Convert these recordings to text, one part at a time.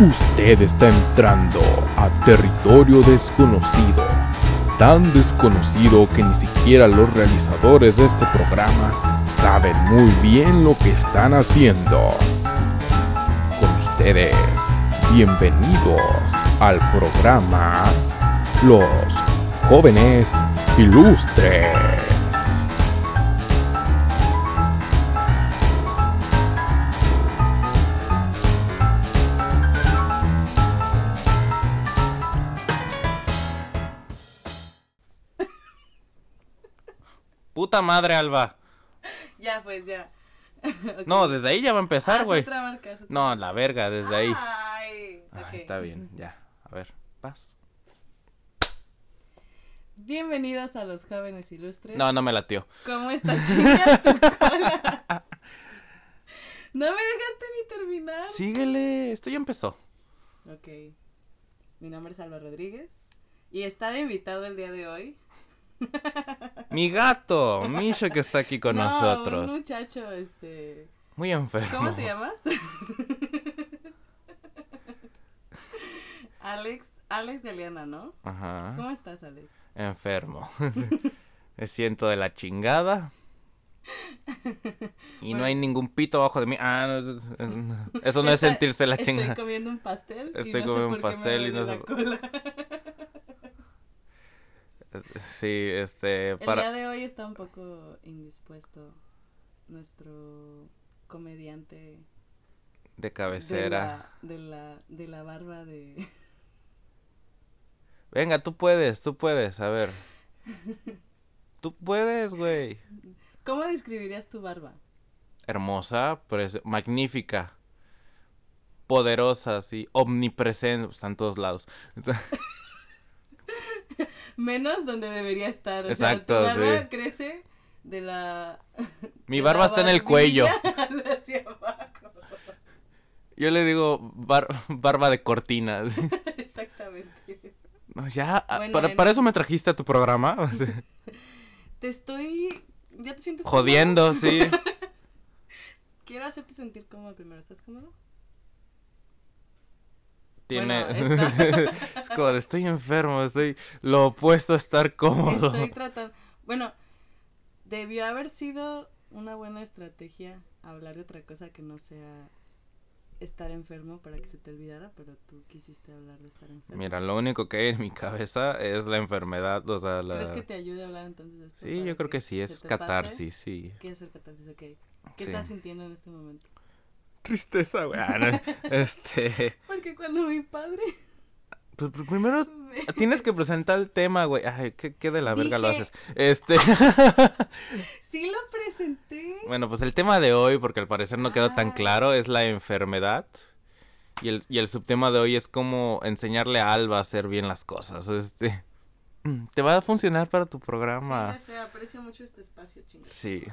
Usted está entrando a territorio desconocido, tan desconocido que ni siquiera los realizadores de este programa saben muy bien lo que están haciendo. Con ustedes, bienvenidos al programa Los Jóvenes Ilustres. Puta madre, Alba. Ya, pues ya. No, desde ahí ya va a Ah, empezar, es güey. No, la verga, desde ahí. Ay, ok. está bien, ya. A ver, paz. Bienvenidos a los jóvenes ilustres. No, no me latió. ¿Cómo está chinga tu cola? No me dejaste ni terminar. Síguele, esto ya empezó. Ok. Mi nombre es Alba Rodríguez. Y está de invitado el día de hoy. Mi gato, Misha, que está aquí con No, nosotros. Un muchacho, este. Muy enfermo. ¿Cómo te llamas? Alex, Alex de Aliana, ¿no? Ajá. ¿Cómo estás, Alex? Enfermo. Me siento de la chingada. Y no hay ningún pito abajo de mí. Ah, no, no, eso no es sentirse la Estoy chingada. comiendo un pastel. y Estoy sé comiendo un por qué me pastel y no sé. Sí, este, El día de hoy está un poco indispuesto nuestro comediante De cabecera. de la, de la, de la barba de... Venga, tú puedes, tú puedes, a ver. Tú puedes, güey. ¿Cómo describirías tu barba? Hermosa, magnífica, poderosa, sí, omnipresente, está en todos lados. Menos donde debería estar. O Exacto, sea, tu barba sí. crece de la... Mi de barba la está en el cuello. hacia abajo. Yo le digo bar- barba de cortina. Exactamente. No, ya, ah, Bueno, para, para eso me trajiste a tu programa. Te estoy... ¿Ya te sientes Jodiendo, sí. Quiero hacerte sentir cómodo primero. ¿Estás cómodo? Tiene. Bueno, está- es como de estoy enfermo, estoy lo opuesto a estar cómodo. Estoy tratando. Bueno, debió haber sido una buena estrategia hablar de otra cosa que no sea estar enfermo para que se te olvidara, pero tú quisiste hablar de estar enfermo. Mira, lo único que hay en mi cabeza es la enfermedad, o sea, la... ¿Crees que te ayude a hablar entonces de esto? Sí, yo creo que sí, es pase? catarsis, sí. ¿Qué es el catarsis? Ok. ¿Qué Sí. estás sintiendo en este momento? Tristeza, güey. Ah, este... Porque cuando mi padre... Pues pues, primero me- tienes que presentar el tema, güey. Ay, ¿qué, qué de la verga lo haces? Este... Sí lo presenté. bueno, pues el tema de hoy, porque al parecer no quedó tan claro, es la enfermedad. Y el, y el subtema de hoy es cómo enseñarle a Alba a hacer bien las cosas. Este... Te va a funcionar para tu programa. Sí, aprecio mucho este espacio, chingada. Sí.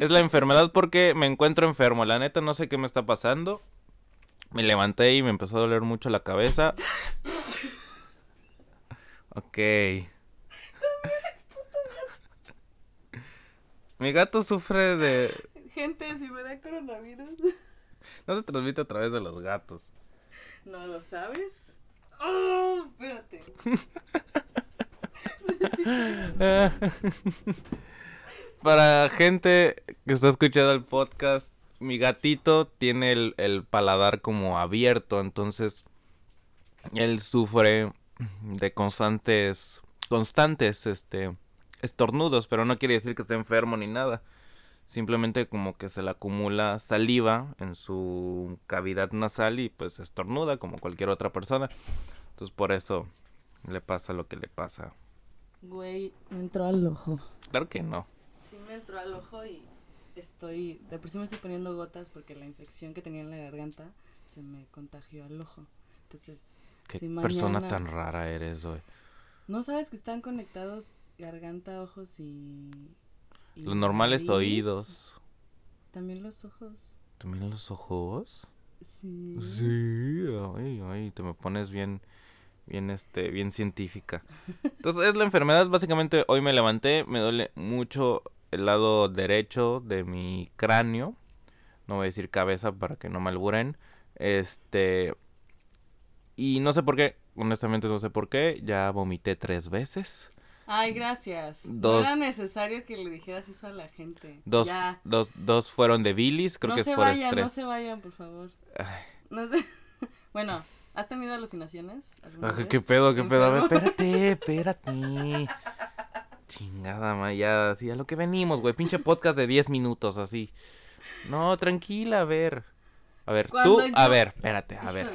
Es la enfermedad porque me encuentro enfermo. La neta no sé qué me está pasando. Me levanté y me empezó a doler mucho la cabeza. Ok. Mi gato sufre de... Gente, si me da coronavirus, No se transmite a través de los gatos. ¿no lo sabes? ¡Oh! Espérate. Para gente que está escuchando el podcast, mi gatito tiene el, el paladar como abierto, entonces él sufre de constantes, constantes, este, estornudos, pero no quiere decir que esté enfermo ni nada. Simplemente como que se le acumula saliva en su cavidad nasal y pues estornuda como cualquier otra persona. Entonces por eso le pasa lo que le pasa. Güey, me entró al ojo. Claro que no. Sí me entró al ojo y estoy, de por sí me estoy poniendo gotas porque la infección que tenía en la garganta se me contagió al ojo. Entonces, Qué si persona mañana- tan rara eres, güey. ¿No sabes que están conectados garganta, ojos y... y Lo normal es oídos. También los ojos. ¿También los ojos? Sí. Sí, ay, ay, te me pones bien, bien, este, bien científica. Entonces, es la enfermedad, básicamente, hoy me levanté, me duele mucho el lado derecho de mi cráneo. No voy a decir cabeza para que no me alburen. Este. Y no sé por qué, honestamente no sé por qué, ya vomité tres veces. Ay, gracias. Dos- No era necesario que le dijeras eso a la gente. Dos, Ya. dos, dos fueron de bilis, creo no que se es por vayan, estrés. no se vayan, por favor. Ay. No te- Bueno, ¿has tenido alucinaciones? vez? ¿Qué pedo, qué pedo? A ver, espérate, espérate. Chingada, ma, ya, así a lo que venimos, güey. Pinche podcast de 10 minutos, así. No, tranquila, a ver. A ver, tú, a ver, espérate, a ver,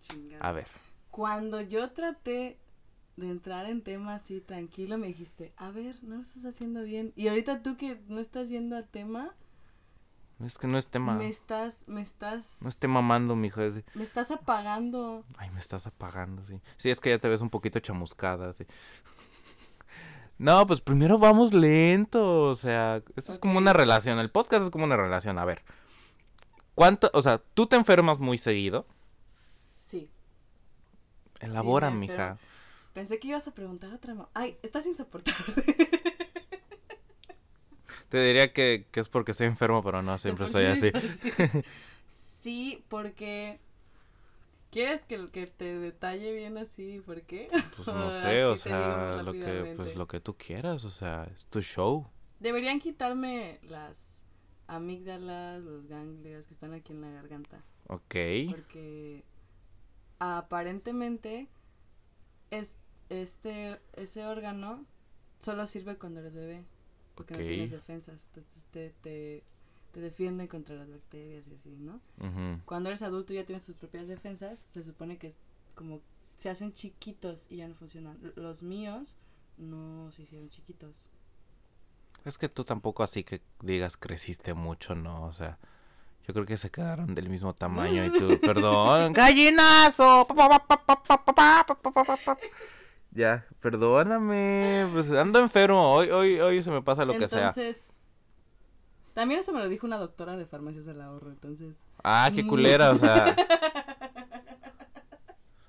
chingada. a ver. Cuando yo traté de entrar en tema así tranquilo, me dijiste, a ver, no lo estás haciendo bien. Y ahorita tú que no estás yendo a tema, Es que no es tema, me estás, me estás, no esté mamando, mijo. es- me estás apagando. Ay, me estás apagando, sí. Sí, es que ya te ves un poquito chamuscada, sí. No, pues primero vamos lento, o sea, esto es como una relación, el podcast es como una relación, a ver. ¿Cuánto, o sea, tú te enfermas muy seguido? Sí. Elabora, mija. Pensé que ibas a preguntar otra. Ay, estás insoportable. Te diría que, que es porque estoy enfermo, pero no, siempre soy así. Sí, porque ¿quieres que, que te detalle bien así? ¿Por qué? Pues no sé, o sea, lo que, pues lo que tú quieras, o sea, es tu show. Deberían quitarme las amígdalas, los ganglios que están aquí en la garganta. Ok. Porque aparentemente es, este, ese órgano solo sirve cuando eres bebé. Porque no tienes defensas. Entonces te, te, te defienden contra las bacterias y así, ¿no? Cuando eres adulto ya tienes tus propias defensas, se supone que como se hacen chiquitos y ya no funcionan. Los míos no se hicieron chiquitos. Es que tú tampoco así que digas creciste mucho, ¿no? O sea, yo creo que se quedaron del mismo tamaño y tú, perdón, gallinazo. Ya, perdóname, pues ando enfermo, hoy, hoy, hoy se me pasa lo que sea. Entonces, también eso me lo dijo una doctora de farmacias del ahorro, entonces. Ah, qué culera, o sea.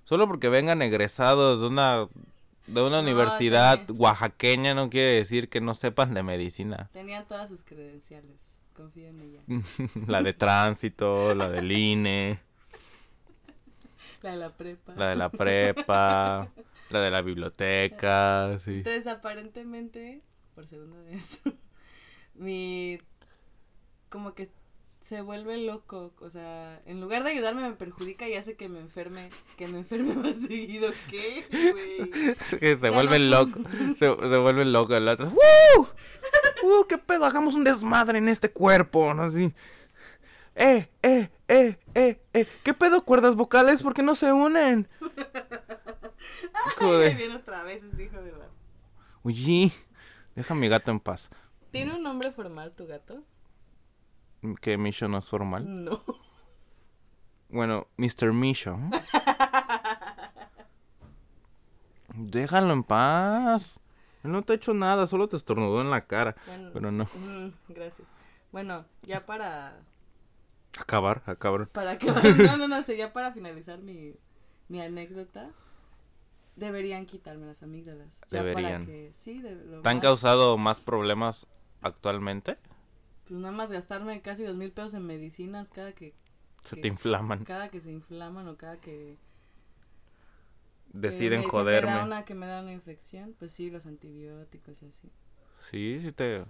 Solo porque vengan egresados de una de una No, universidad oaxaqueña no quiere decir que no sepan de medicina. Tenían todas sus credenciales. Confío en ella. la de tránsito, la del INE, La de la prepa. la de la prepa, la de la biblioteca, sí. Entonces, aparentemente, por segunda vez, mi. Como que se vuelve loco. O sea, en lugar de ayudarme, me perjudica y hace que me enferme. Que me enferme más seguido. ¿Qué, güey? Se no- locos, se, se vuelven locos el otro. ¡Uh! ¡Uh! ¿Qué pedo? Hagamos un desmadre en este cuerpo, ¿no? Así. ¡Eh, eh, eh, eh, eh! ¿Qué pedo cuerdas vocales? ¿Por qué no se unen? Ahí de- viene otra vez este hijo de la. Oye, deja a mi gato en paz. ¿Tiene un nombre formal tu gato? Que Misho no es formal. No. Bueno, Mr. Misho. Déjalo en paz. Él no te ha hecho nada, solo te estornudó en la cara. Bueno, Pero no. mm, gracias. Bueno, ya para. Acabar, acabar. Para que. No, no, no, sería para finalizar mi, mi anécdota. Deberían quitarme las amígdalas. Ya Deberían. Para que, sí, de, lo ¿Te han más- causado más problemas actualmente? Pues nada más gastarme casi dos mil pesos en medicinas cada que. Se que- te inflaman. Cada que se inflaman o cada que. que Deciden me- que Me da joderme. una, que me da una infección. Pues sí, los antibióticos y así. Sí, sí te...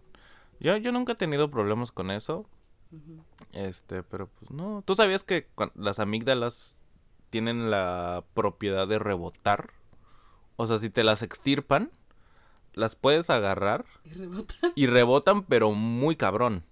Yo, yo nunca he tenido problemas con eso. Este, pero pues no. ¿Tú sabías que las amígdalas tienen la propiedad de rebotar? O sea, si te las extirpan, las puedes agarrar Y rebotan. y rebotan, pero muy cabrón.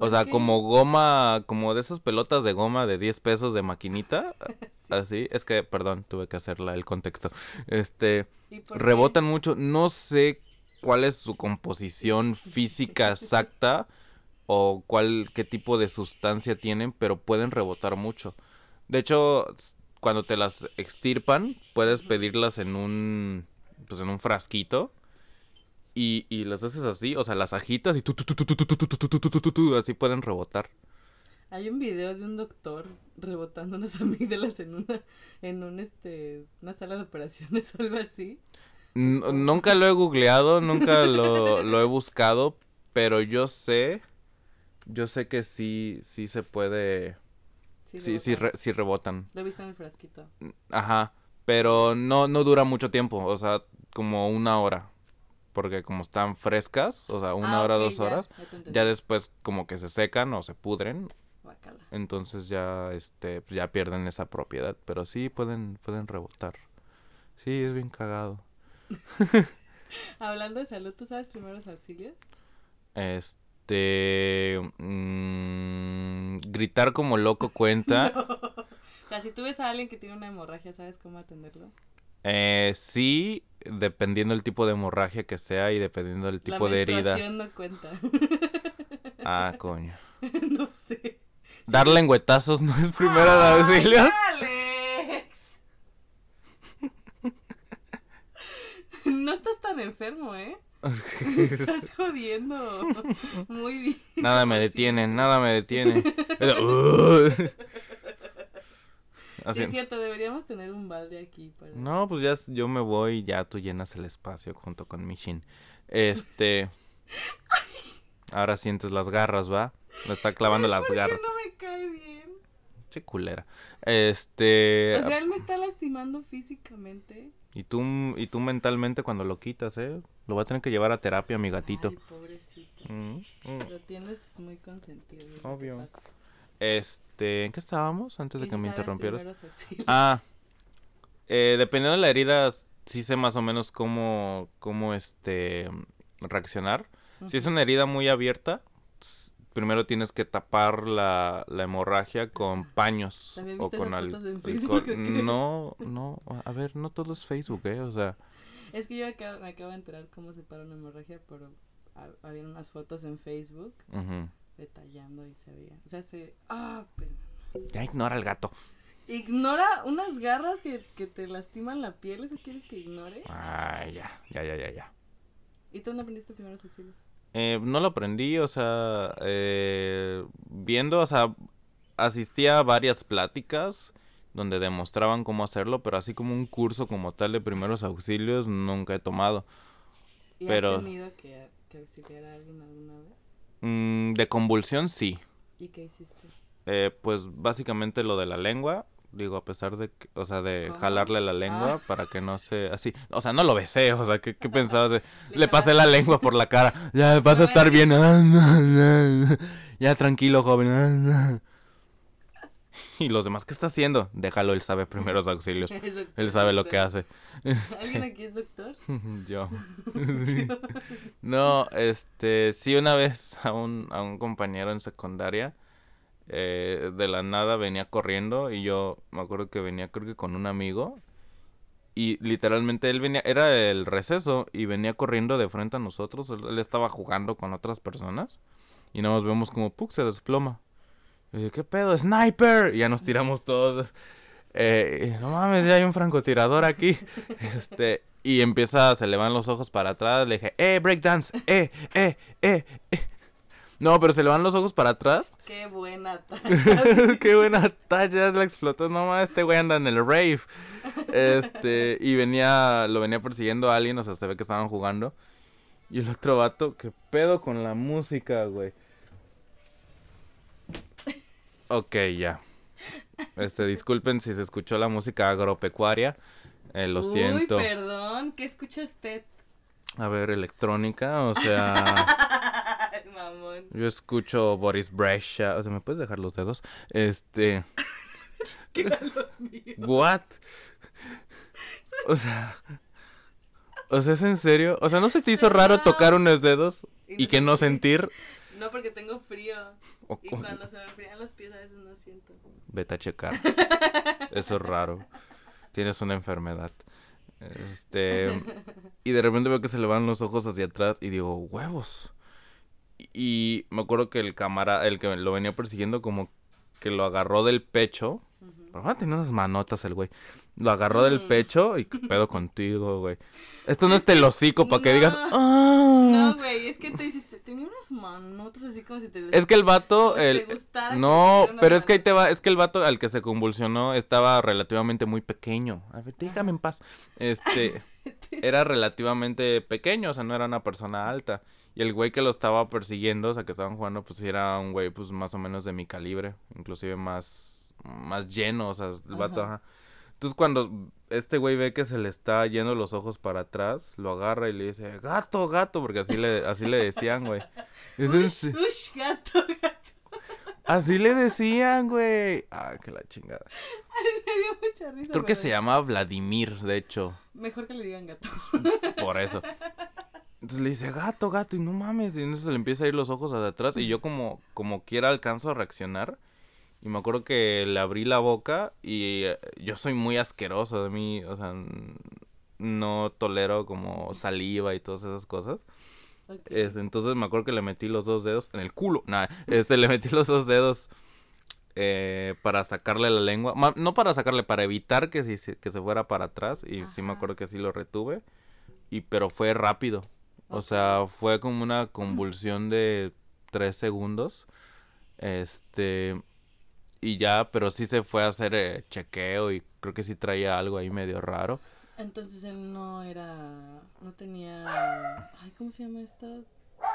O ¿Por sea, como goma, como de esas pelotas de goma de 10 pesos de maquinita. Sí. Así, es que, perdón, tuve que hacerla el contexto. Este, rebotan mucho. No sé cuál es su composición física exacta o cuál, qué tipo de sustancia tienen, pero pueden rebotar mucho. De hecho, cuando te las extirpan, puedes pedirlas en un, pues en un frasquito y, y las haces así, o sea, las agitas y así pueden rebotar. Hay un video de un doctor rebotando unas amígdalas en una, en un, este, una sala de operaciones algo así. Nunca lo he googleado, nunca lo, lo he buscado, pero yo sé, yo sé que sí, sí se puede, sí, rebotan. Sí, rebotan. Lo he visto en el frasquito. Ajá, pero no, no dura mucho tiempo, o sea, como una hora porque como están frescas, o sea, una Ah, hora, dos ya, horas, ya después como que se secan o se pudren, Guácala. entonces ya, este, pues, ya pierden esa propiedad. Pero sí pueden, pueden rebotar. Sí, es bien cagado. Hablando de salud, ¿tú sabes primeros auxilios? Este, mm, gritar como loco cuenta. O sea, si tú ves a alguien que tiene una hemorragia, ¿sabes cómo atenderlo? Eh, sí, dependiendo del tipo de hemorragia que sea y dependiendo del tipo La de herida. no cuenta. Ah, coño. no sé. Dar lengüetazos no es primero de ¡Ay, auxilio. Alex! No estás tan enfermo, ¿eh? Estás jodiendo. Muy bien. Nada me detiene, nada me detiene. Sí, es cierto, deberíamos tener un balde aquí para... No, pues ya yo me voy y ya tú llenas el espacio junto con mi shin. Este. Ahora sientes las garras, ¿va? Me está clavando ¿Sabes las garras. no me cae bien? Che culera. Este. O sea, él me está lastimando físicamente. y tú y tú mentalmente cuando lo quitas, ¿eh? Lo va a tener que llevar a terapia, mi gatito. Ay, pobrecito. Mm, mm. Lo tienes muy consentido. Obvio. Este, ¿en qué estábamos antes de ¿Qué que me interrumpieras? Ah, eh, dependiendo de la herida, sí sé más o menos cómo, cómo este, reaccionar. Si es una herida muy abierta, primero tienes que tapar la, la hemorragia con paños ¿También o con esas al- fotos en alcohol. Facebook o qué? No, no, a ver, no todo es Facebook, ¿eh? O sea, Es que yo acabo- me acabo de enterar cómo se para una hemorragia, pero ha- había unas fotos en Facebook ujú. Detallando y se veía. O sea, se... Ah, pero... ya ignora al gato. Ignora unas garras que, que te lastiman la piel, ¿eso quieres que ignore? Ay, ya, ya, ya, ya, ya. ¿Y tú dónde aprendiste primeros auxilios? Eh, no lo aprendí, o sea, eh, viendo, o sea, asistía a varias pláticas donde demostraban cómo hacerlo, pero así como un curso como tal de primeros auxilios nunca he tomado. ¿Y Pero- has tenido que, que auxiliar a alguien alguna vez? Mm, de convulsión sí, ¿Y qué hiciste? Eh, pues básicamente lo de la lengua, digo, a pesar de, que- o sea, de ¿Cómo? jalarle la lengua Ah. para que no se, así, o sea, no lo besé, o sea, ¿qué, qué pensabas? de- Le Le pasé la lengua por la cara, ya vas a estar bien, ya tranquilo, joven. Y los demás, ¿qué está haciendo? Déjalo, él sabe primeros auxilios. Él sabe lo que hace. ¿Alguien aquí es doctor? Yo. No, este, sí una vez a un, a un compañero en secundaria, eh, de la nada venía corriendo y yo me acuerdo que venía creo que con un amigo y literalmente él venía, era el receso y venía corriendo de frente a nosotros, él, él estaba jugando con otras personas y nada más vemos como Puck se desploma. Y yo, ¿qué pedo? ¡Sniper! Y ya nos tiramos todos. Eh, no mames, ya hay un francotirador aquí. Este, y empieza, se le van los ojos para atrás. Le dije, ¡eh, breakdance! ¡eh, eh, eh! eh". No, pero se le van los ojos para atrás. Qué buena talla. Qué buena talla, la explotó. No mames, este güey anda en el rave. Este, y venía, lo venía persiguiendo a alguien, o sea, se ve que estaban jugando. Y el otro vato, ¿qué pedo con la música, güey? Ok, ya. Este, disculpen si se escuchó la música agropecuaria. Eh, lo siento. Uy, perdón, ¿qué escucha usted? A ver, electrónica, o sea, Ay, mamón. yo escucho Boris Brescia. O sea, ¿me puedes dejar los dedos? Este, ¿Qué los míos? what? O sea, o sea, ¿es en serio? O sea, ¿no se te hizo raro Perdón. tocar unos dedos y que no sentir? No, porque tengo frío. O- Y cuando se me enfrían los pies a veces no siento. Vete a checar. Eso es raro. Tienes una enfermedad. Este. Y de repente veo que se le van los ojos hacia atrás y digo, huevos. Y, me acuerdo que el cámara, el que lo venía persiguiendo, como que lo agarró del pecho. Pero tener unas manotas el güey. Lo agarró del Mm. pecho y pedo contigo, güey. Esto no es telocico para que digas. No. "Ah". No, güey, es que te hiciste, tenía unas manotas así como si te... Es que el vato, el, gustara no, pero es que ahí te va, es que el vato al que se convulsionó estaba relativamente muy pequeño. A ver, déjame en paz. Este, era relativamente pequeño, o sea, no era una persona alta. Y el güey que lo estaba persiguiendo, o sea, que estaban jugando, pues era un güey, pues más o menos de mi calibre, inclusive más, más lleno, o sea, el vato, Ajá. ajá. Entonces cuando este güey ve que se le está yendo los ojos para atrás, lo agarra y le dice, gato, gato, porque así le, así le decían, güey. Ush, gato, gato. Así le decían, güey. Ah, que la chingada. Me dio mucha risa. Creo que se llama Vladimir, de hecho, Mejor que le digan gato. por eso. Entonces le dice, gato, gato, y no mames. Y entonces le empieza a ir los ojos hacia atrás. Y yo como, como quiera alcanzo a reaccionar. Y me acuerdo que le abrí la boca y eh, yo soy muy asqueroso de mí, o sea, no tolero como saliva y todas esas cosas. Ok. Es- entonces me acuerdo que le metí los dos dedos en el culo. Nada, este, le metí los dos dedos eh, para sacarle la lengua. Ma- no para sacarle, para evitar que, si, se- que se fuera para atrás. Y sí me acuerdo que sí lo retuve. Y, pero fue rápido. O sea, fue como una convulsión de tres segundos. Este. Y ya, pero sí se fue a hacer eh, chequeo y creo que sí traía algo ahí medio raro. Entonces él no era. No tenía. Ay, ¿cómo se llama esto?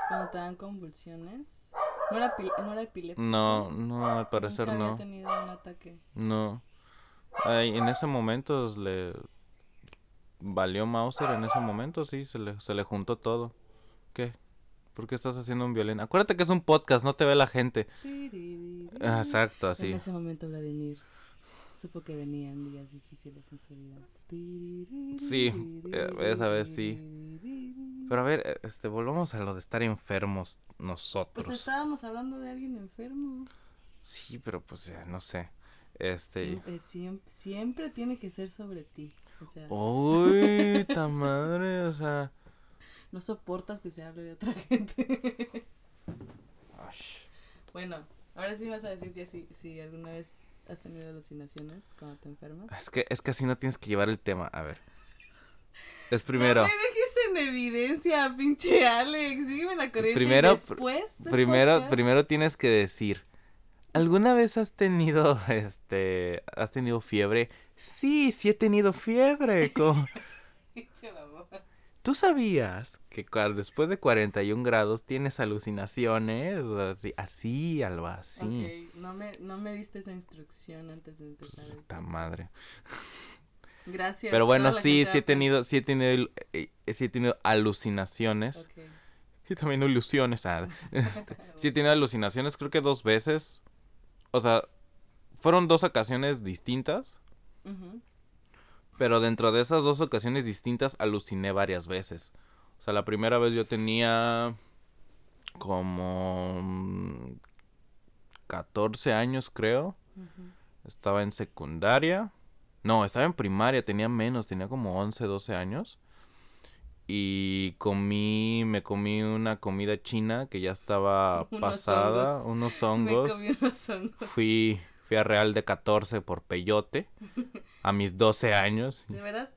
Cuando te dan convulsiones. No era, no era epiléptico. No, no, al parecer Nunca no. había tenido un ataque. No. Ay, en ese momento le valió Mauser en ese momento, sí, se le, se le juntó todo. ¿Qué? ¿Por qué estás haciendo un violín? Acuérdate que es un podcast, no te ve la gente. Ah, Exacto, En así. ese momento Vladimir supo que venían días difíciles en su vida. Sí, eh, esa vez sí. Pero a ver, eh, este, volvamos a lo de estar enfermos nosotros. Pues estábamos hablando de alguien enfermo. Sí, pero pues eh, no sé. Este. Eh, siem- siempre tiene que ser sobre ti. O sea. Uy, ta madre, o sea. No soportas que se hable de otra gente. bueno, ahora sí vas a decir ya si, si alguna vez has tenido alucinaciones cuando te enfermas. Es que, es que así no tienes que llevar el tema. A ver. Es primero. No me dejes en evidencia, pinche Alex. Sígueme la corriente. Primero, después Primero, podcast- primero tienes que decir. ¿Alguna vez has tenido, este, has tenido fiebre? Sí, sí he tenido fiebre. como-. ¿Tú sabías que después de 41 grados tienes alucinaciones? Así, así, Alba, así. Ok, no me, no me diste esa instrucción antes de empezar. Puta madre. Gracias. Pero bueno, sí, sí he tenido, sí he tenido, eh, eh, sí he tenido alucinaciones. Y también ilusiones. ah, este, sí he tenido alucinaciones, creo que dos veces. O sea, fueron dos ocasiones distintas. Ujú. Pero dentro de esas dos ocasiones distintas aluciné varias veces. O sea, la primera vez yo tenía como mm, 14 años, creo. Estaba en secundaria. No, estaba en primaria, tenía menos, tenía como 11, 12 años. Y comí, me comí una comida china que ya estaba Unos pasada, hongos. unos Me hongos. comí unos hongos. Fui, fui a Real de 14 por peyote a mis 12 años. ¿De verdad?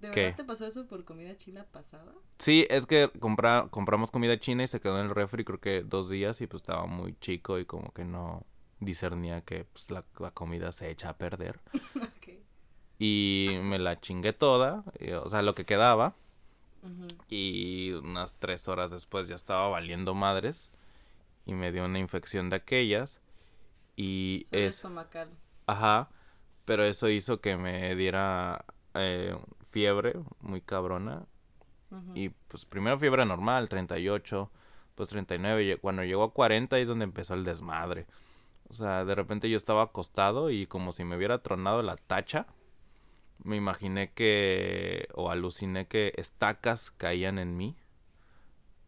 ¿De ¿Qué? verdad te pasó eso por comida china pasada? Sí, es que compra, compramos comida china y se quedó en el refri creo que dos días y pues estaba muy chico y como que no discernía que pues, la, la comida se echa a perder. Ok. Y me la chingué toda, y, o sea, lo que quedaba. Ujú. Y unas tres horas después ya estaba valiendo madres. Y me dio una infección de aquellas. Y Solo es... estomacal. Ajá, pero eso hizo que me diera eh, fiebre muy cabrona. Y pues primero fiebre normal, 38, pues 39. y Cuando llegó a 40 ahí es donde empezó el desmadre. O sea, de repente yo estaba acostado y como si me hubiera tronado la tacha. Me imaginé que, o aluciné que estacas caían en mí.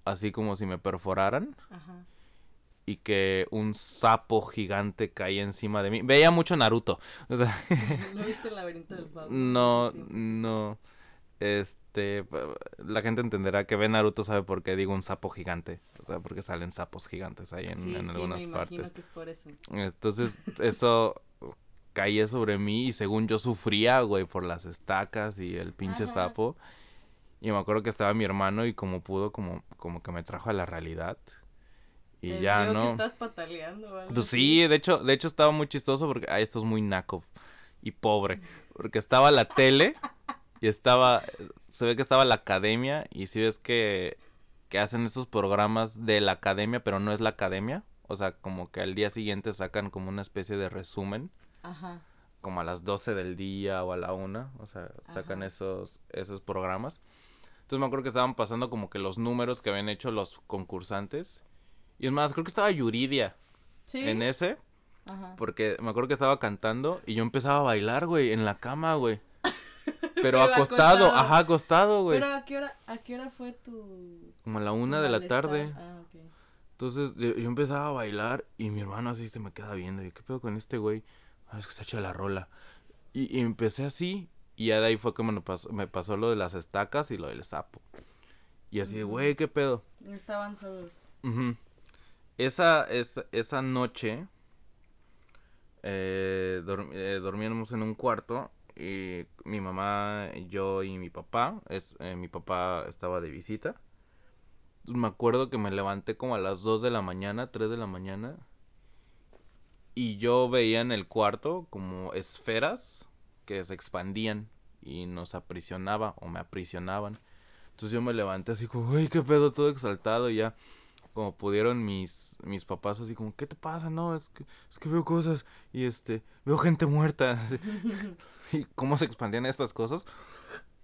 Así como si me perforaran. Ajá. Y que un sapo gigante caía encima de mí. Veía mucho Naruto. O sea, ¿No viste el laberinto del fauno? no, no. Este, la gente entenderá que ve Naruto sabe por qué digo un sapo gigante. O sea, porque salen sapos gigantes ahí en, sí, en sí, algunas me partes. que es por eso. Entonces, eso caía sobre mí y según yo sufría, güey, por las estacas y el pinche Ajá. sapo. Y me acuerdo que estaba mi hermano y como pudo, como, como que me trajo a la realidad. Y Te ya, que ¿no? estás pataleando o algo Pues sí, de hecho, de hecho estaba muy chistoso porque, ay, esto es muy naco y pobre. Porque estaba la tele y estaba, se ve que estaba la academia y si ves que, que hacen estos programas de la academia, pero no es la academia. O sea, como que al día siguiente sacan como una especie de resumen Ajá. como a las 12 del día o a la 1, o sea, sacan Ajá. esos, esos programas. Entonces me acuerdo que estaban pasando como que los números que habían hecho los concursantes. Y es más, creo que estaba Yuridia Sí. en ese, Ajá. porque me acuerdo que estaba cantando y yo empezaba a bailar, güey, en la cama, güey. Pero, acostado, acostado. ajá, acostado, güey. Pero ¿a qué hora, a qué hora fue tu... Como a la una de la tarde. Ah, ok. Entonces yo, yo empezaba a bailar y mi hermano así se me queda viendo. Y, ¿Qué pedo con este güey? Ah, es que se echa la rola. Y, y empecé así. Y ya de ahí fue que me pasó, me pasó lo de las estacas y lo del sapo. Y así güey, ¿qué pedo? Estaban solos. Ujú. Esa, esa, esa noche eh, eh, dormíamos en un cuarto y mi mamá, yo y mi papá, es, eh, mi papá estaba de visita. Me acuerdo que me levanté como a las 2 de la mañana, 3 de la mañana. Y yo veía en el cuarto como esferas que se expandían y nos aprisionaba o me aprisionaban. Entonces yo me levanté así como, uy, qué pedo, todo exaltado y ya como pudieron mis, mis papás así como, ¿qué te pasa? No, es que, es que veo cosas y este, veo gente muerta. y cómo se expandían estas cosas.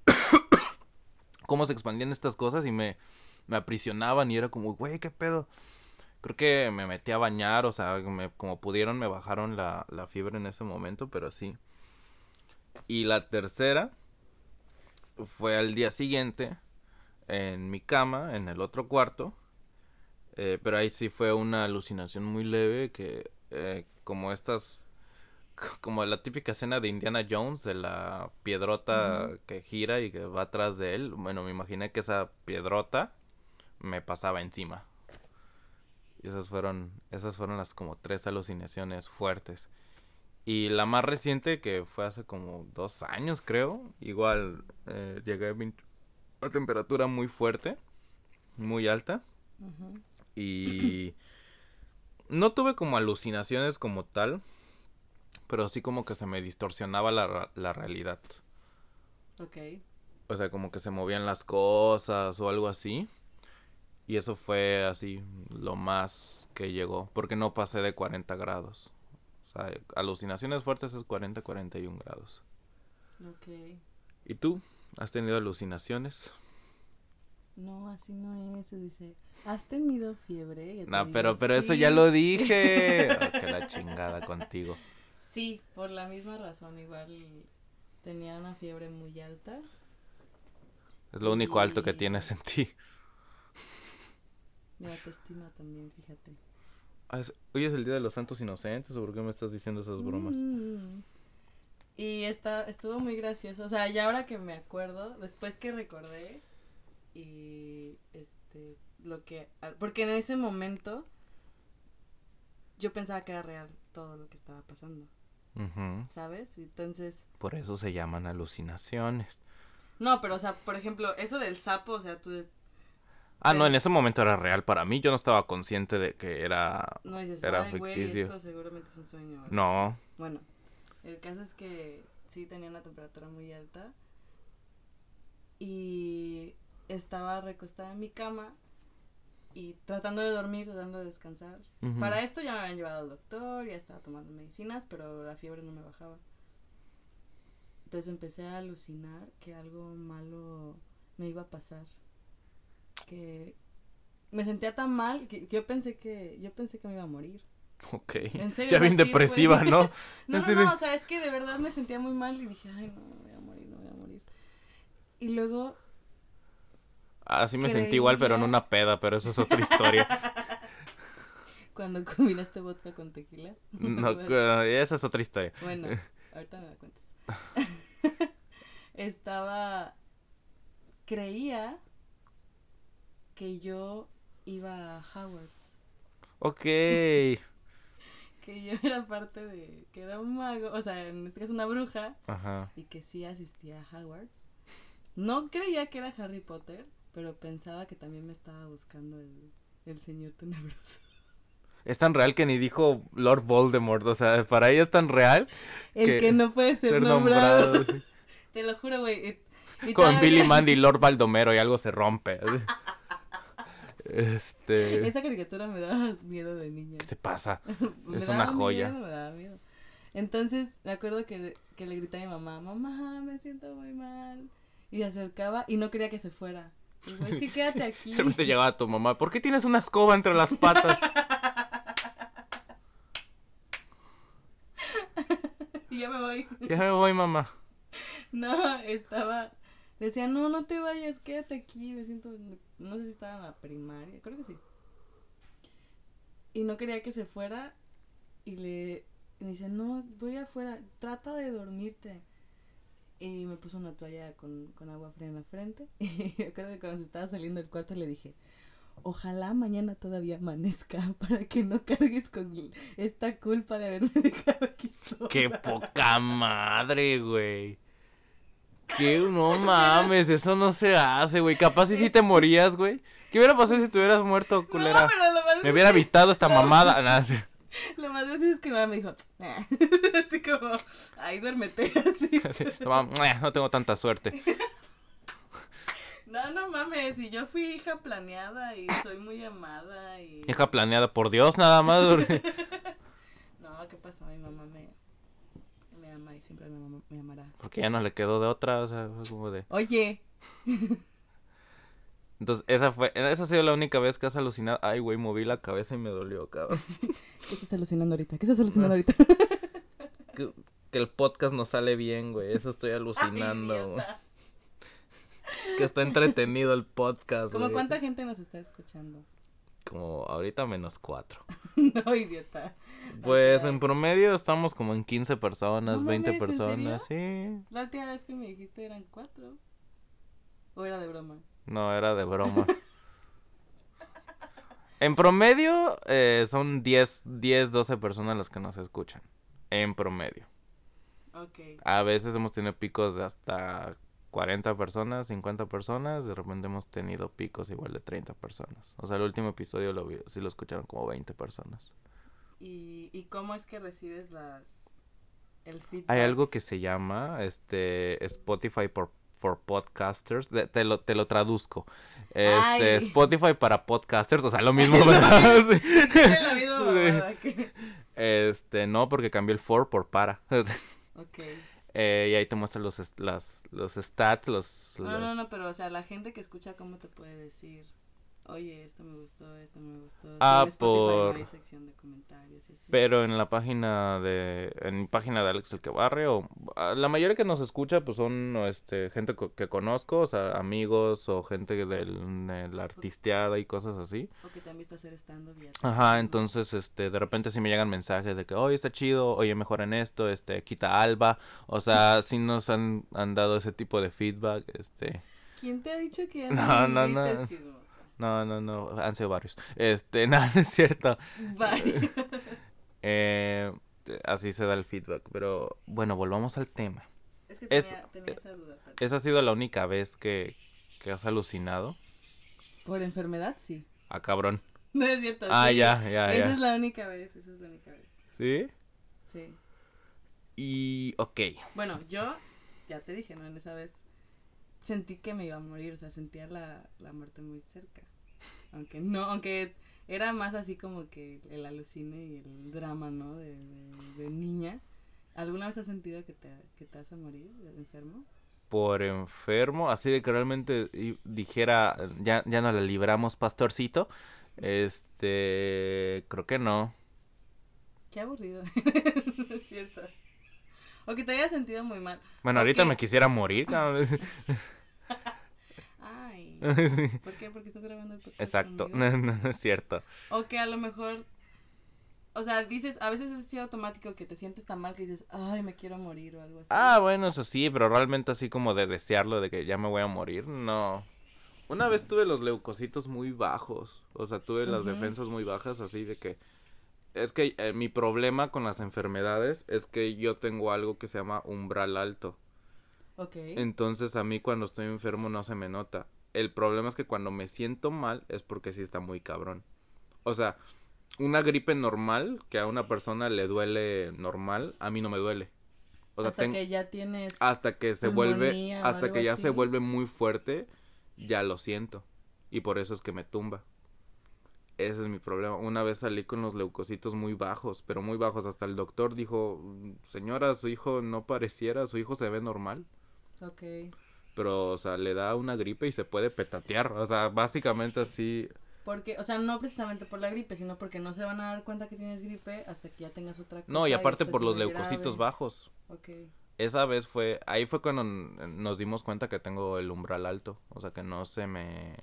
cómo se expandían estas cosas y me, me aprisionaban y era como, güey, ¿qué pedo? Creo que me metí a bañar, o sea, me- como pudieron me bajaron la, la fiebre en ese momento, pero sí. Y la tercera fue al día siguiente en mi cama, en el otro cuarto. Eh, pero ahí sí fue una alucinación muy leve que eh, como estas como la típica escena de Indiana Jones de la piedrota que gira y que va atrás de él. Bueno, me imaginé que esa piedrota me pasaba encima. Y esas fueron esas fueron las como tres alucinaciones fuertes. Y la más reciente, que fue hace como dos años, creo, igual eh, llegué a temperatura muy fuerte, muy alta. Y no tuve como alucinaciones como tal, pero sí como que se me distorsionaba la, la realidad. Ok. O sea, como que se movían las cosas o algo así. Y eso fue así lo más que llegó, porque no pasé de 40 grados. O sea, alucinaciones fuertes es 40, 41 grados. Ok. ¿Y tú? ¿Has tenido alucinaciones? No, así no es. Dice, ¿has tenido fiebre? Y No, digo, pero, pero eso ya lo dije. Oh, que la chingada contigo. Sí, por la misma razón. Igual tenía una fiebre muy alta. Es lo único alto que tienes en ti. Mi autoestima también, fíjate. Ah, Hoy es el Día de los Santos Inocentes, ¿o por qué me estás diciendo esas bromas? Mm. Y está, estuvo muy gracioso. O sea, ya ahora que me acuerdo, después que recordé, y este, lo que. Porque en ese momento yo pensaba que era real todo lo que estaba pasando. ¿sabes? Entonces. Por eso se llaman alucinaciones. No, pero o sea, por ejemplo, eso del sapo, o sea, tú des- Ah, no, en ese momento era real para mí. Yo no estaba consciente de que era... no dices, Era ficticio. esto seguramente es un sueño. No. Bueno, el caso es que sí tenía una temperatura muy alta y estaba recostada en mi cama y tratando de dormir, tratando de descansar. Para esto ya me habían llevado al doctor, ya estaba tomando medicinas, pero la fiebre no me bajaba. Entonces empecé a alucinar que algo malo me iba a pasar. Que me sentía tan mal que yo pensé que yo pensé que me iba a morir. Ok. En serio, ya bien depresiva, ¿no? No, no, no, o sea, es que de verdad me sentía muy mal y dije, ay, no, me voy a morir, no voy a morir. Y luego, Así me sentí igual, pero en una peda, pero eso es otra historia. cuando combinaste vodka con tequila. no, bueno, eh, esa es otra historia. bueno, ahorita me la cuentas. Estaba, creía que yo iba a Howard's, Ok. que yo era parte de, que era un mago, o sea, en este caso una bruja, Ajá. y que sí asistía a Hogwarts. No creía que era Harry Potter, pero pensaba que también me estaba buscando el, el señor tenebroso. Es tan real que ni dijo Lord Voldemort. O sea, para ella es tan real. El que, Que no puede ser, ser nombrado. nombrado, sí. Te lo juro, güey. Con todavía- Billy Mandy y Lord Baldomero y algo se rompe. Este. Esa caricatura me daba miedo de niña. ¿Qué te pasa? Es una joya. miedo, me daba miedo. Entonces, me acuerdo que, que le grité a mi mamá, mamá, me siento muy mal. Y se acercaba y no quería que se fuera. Digo, es que quédate aquí. De repente llegaba tu mamá, ¿por qué tienes una escoba entre las patas? y ya me voy. ya me voy, mamá. No, estaba. Decía, no, no te vayas, quédate aquí. Me siento. No sé si estaba en la primaria, creo que sí. Y no quería que se fuera. Y le. y me dice, no, voy afuera, trata de dormirte. Y me puso una toalla con, con agua fría en la frente. Y me acuerdo que cuando se estaba saliendo del cuarto le dije, ojalá mañana todavía amanezca para que no cargues con esta culpa de haberme dejado aquí sola. Qué poca madre, güey. Que no mames, eso no se hace, güey. Capaz si sí te morías, güey. ¿Qué hubiera pasado si te hubieras muerto, culera? No, pero lo más Me hubiera evitado esta mamada. Nada, sí. Lo más gracioso es que mi mamá me dijo, "Nah". así como, ay, duérmete, así. Así, no, "Mua, no tengo tanta suerte. No, no mames, y yo fui hija planeada y soy muy amada y... Hija planeada por Dios, nada más. No, ¿qué pasó? Mi mamá me, me ama y siempre me, ama- me amará. Porque ya no le quedó de otra, o sea, fue como de... Oye, Entonces, esa fue, esa ha sido la única vez que has alucinado. Ay, güey, moví la cabeza y me dolió, cabrón. ¿qué estás alucinando ahorita? ¿Qué estás alucinando ahorita? Que, que el podcast no sale bien, güey. Eso estoy alucinando, güey. Que está entretenido el podcast, ¿Cómo güey. cuánta gente nos está escuchando? Como ahorita menos cuatro. no, idiota. Pues en promedio estamos como en 15 personas, No 20 mames, ¿en personas, sí. La última vez que me dijiste eran cuatro. ¿O era de broma? No, era de broma. en promedio eh, son 10, 10, 12 personas las que nos escuchan. En promedio. Ok. A veces hemos tenido picos de hasta 40 personas, 50 personas. De repente hemos tenido picos igual de 30 personas. O sea, el último episodio lo vi, sí lo escucharon como 20 personas. ¿Y, ¿Y cómo es que recibes las... el feedback? Hay algo que se llama este Spotify por, for Podcasters. Te, lo, te lo traduzco. Este, Ay. Spotify para podcasters, o sea, lo mismo, ¿verdad? Sí. Es Sí. mamada que... Este, no, porque cambié el for por para. Ok. Eh, y ahí te muestran los, las, los stats, los... No, los- no, no, pero o sea, la gente que escucha, ¿cómo te puede decir? Oye, esto me gustó, esto me gustó. Ah, en por- hay sección de comentarios y así. Pero en la página de, en mi página de Alex el que barre, o a la mayoría que nos escucha, pues son este, gente co- que conozco, o sea, amigos o gente del, de la artisteada y cosas así. O que te han visto hacer stand-up Ajá, entonces, este, de repente sí me llegan mensajes de que, oye, está chido, oye, mejor en esto, este, quita Alba, o sea, sí nos han, han dado ese tipo de feedback, este, ¿Quién te ha dicho que No, no, no, no. No, no, no, han sido varios, este, nada, es cierto, Bye. eh, así se da el feedback, pero bueno, volvamos al tema. es que Es- tenía, tenía esa duda. ¿Esa ha sido la única vez que, que has alucinado? Por enfermedad, sí. Ah, cabrón. No es cierto. Ah, sí. ya, ya, Esa ya. es la única vez, esa es la única vez. ¿Sí? Sí. Y, ok. Bueno, yo, ya te dije, ¿no? En esa vez sentí que me iba a morir, o sea, sentía la, la muerte muy cerca. Aunque no, aunque era más así como que el alucine y el drama, ¿no? De, de, de niña. ¿Alguna vez has sentido que te, que te vas a morir de enfermo? Por enfermo, así de que realmente dijera, ya, ya no la libramos, pastorcito. Este, creo que no. Qué aburrido. es cierto. O que te hayas sentido muy mal. Bueno, ahorita me quisiera morir, cabrón. Ay. Sí, ¿Por qué? Porque estás grabando el podcast Exacto, no, no, es cierto. O que a lo mejor, o sea, dices, a veces es así automático que te sientes tan mal que dices, ay, me quiero morir o algo así. Ah, bueno, eso sí, pero realmente así como de desearlo, de que ya me voy a morir, no. Una vez tuve los leucocitos muy bajos, o sea, tuve las defensas muy bajas, así de que... Es que eh, mi problema con las enfermedades es que yo tengo algo que se llama umbral alto. Ok. Entonces a mí cuando estoy enfermo no se me nota. El problema es que cuando me siento mal es porque sí está muy cabrón. O sea, una gripe normal que a una persona le duele normal, a mí no me duele. O sea, hasta ten- que ya tienes... hasta que se vuelve, hasta que ya se vuelve muy fuerte, ya lo siento. Y por eso es que me tumba. Ese es mi problema. Una vez salí con los leucocitos muy bajos, pero muy bajos. Hasta el doctor dijo, señora, su hijo no pareciera, su hijo se ve normal. Ok. Pero, o sea, le da una gripe y se puede petatear. O sea, básicamente así. Porque, o sea, no precisamente por la gripe, sino porque no se van a dar cuenta que tienes gripe hasta que ya tengas otra cosa. No, y aparte por los leucocitos grave. bajos. Ok. Esa vez fue, ahí fue cuando nos dimos cuenta que tengo el umbral alto. O sea, que no se me,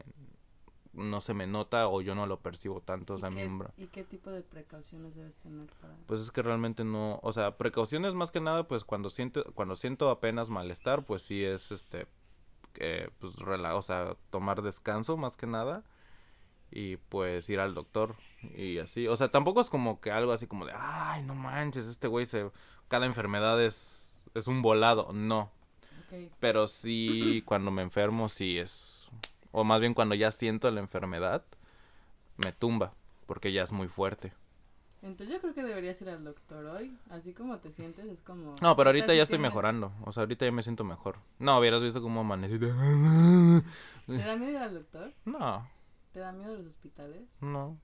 no se me nota o yo no lo percibo tanto. O ¿Y sea, mi qué- umbral. ¿Y qué tipo de precauciones debes tener para...? Pues es que realmente no, o sea, precauciones más que nada, pues cuando siento, cuando siento apenas malestar, pues sí es este, eh, pues rela, o sea, tomar descanso más que nada y pues ir al doctor y así, o sea, tampoco es como que algo así como de, ay, no manches, este güey se, cada enfermedad es, es un volado, no, Ok. pero sí cuando me enfermo sí es, o más bien cuando ya siento la enfermedad, me tumba, porque ya es muy fuerte. Entonces yo creo que deberías ir al doctor hoy. Así como te sientes, es como... No, pero ahorita ya estoy tienes- mejorando. O sea, ahorita ya me siento mejor. No, hubieras visto cómo amanecí. ¿Te da miedo ir al doctor? No, ¿Te da miedo los hospitales? no.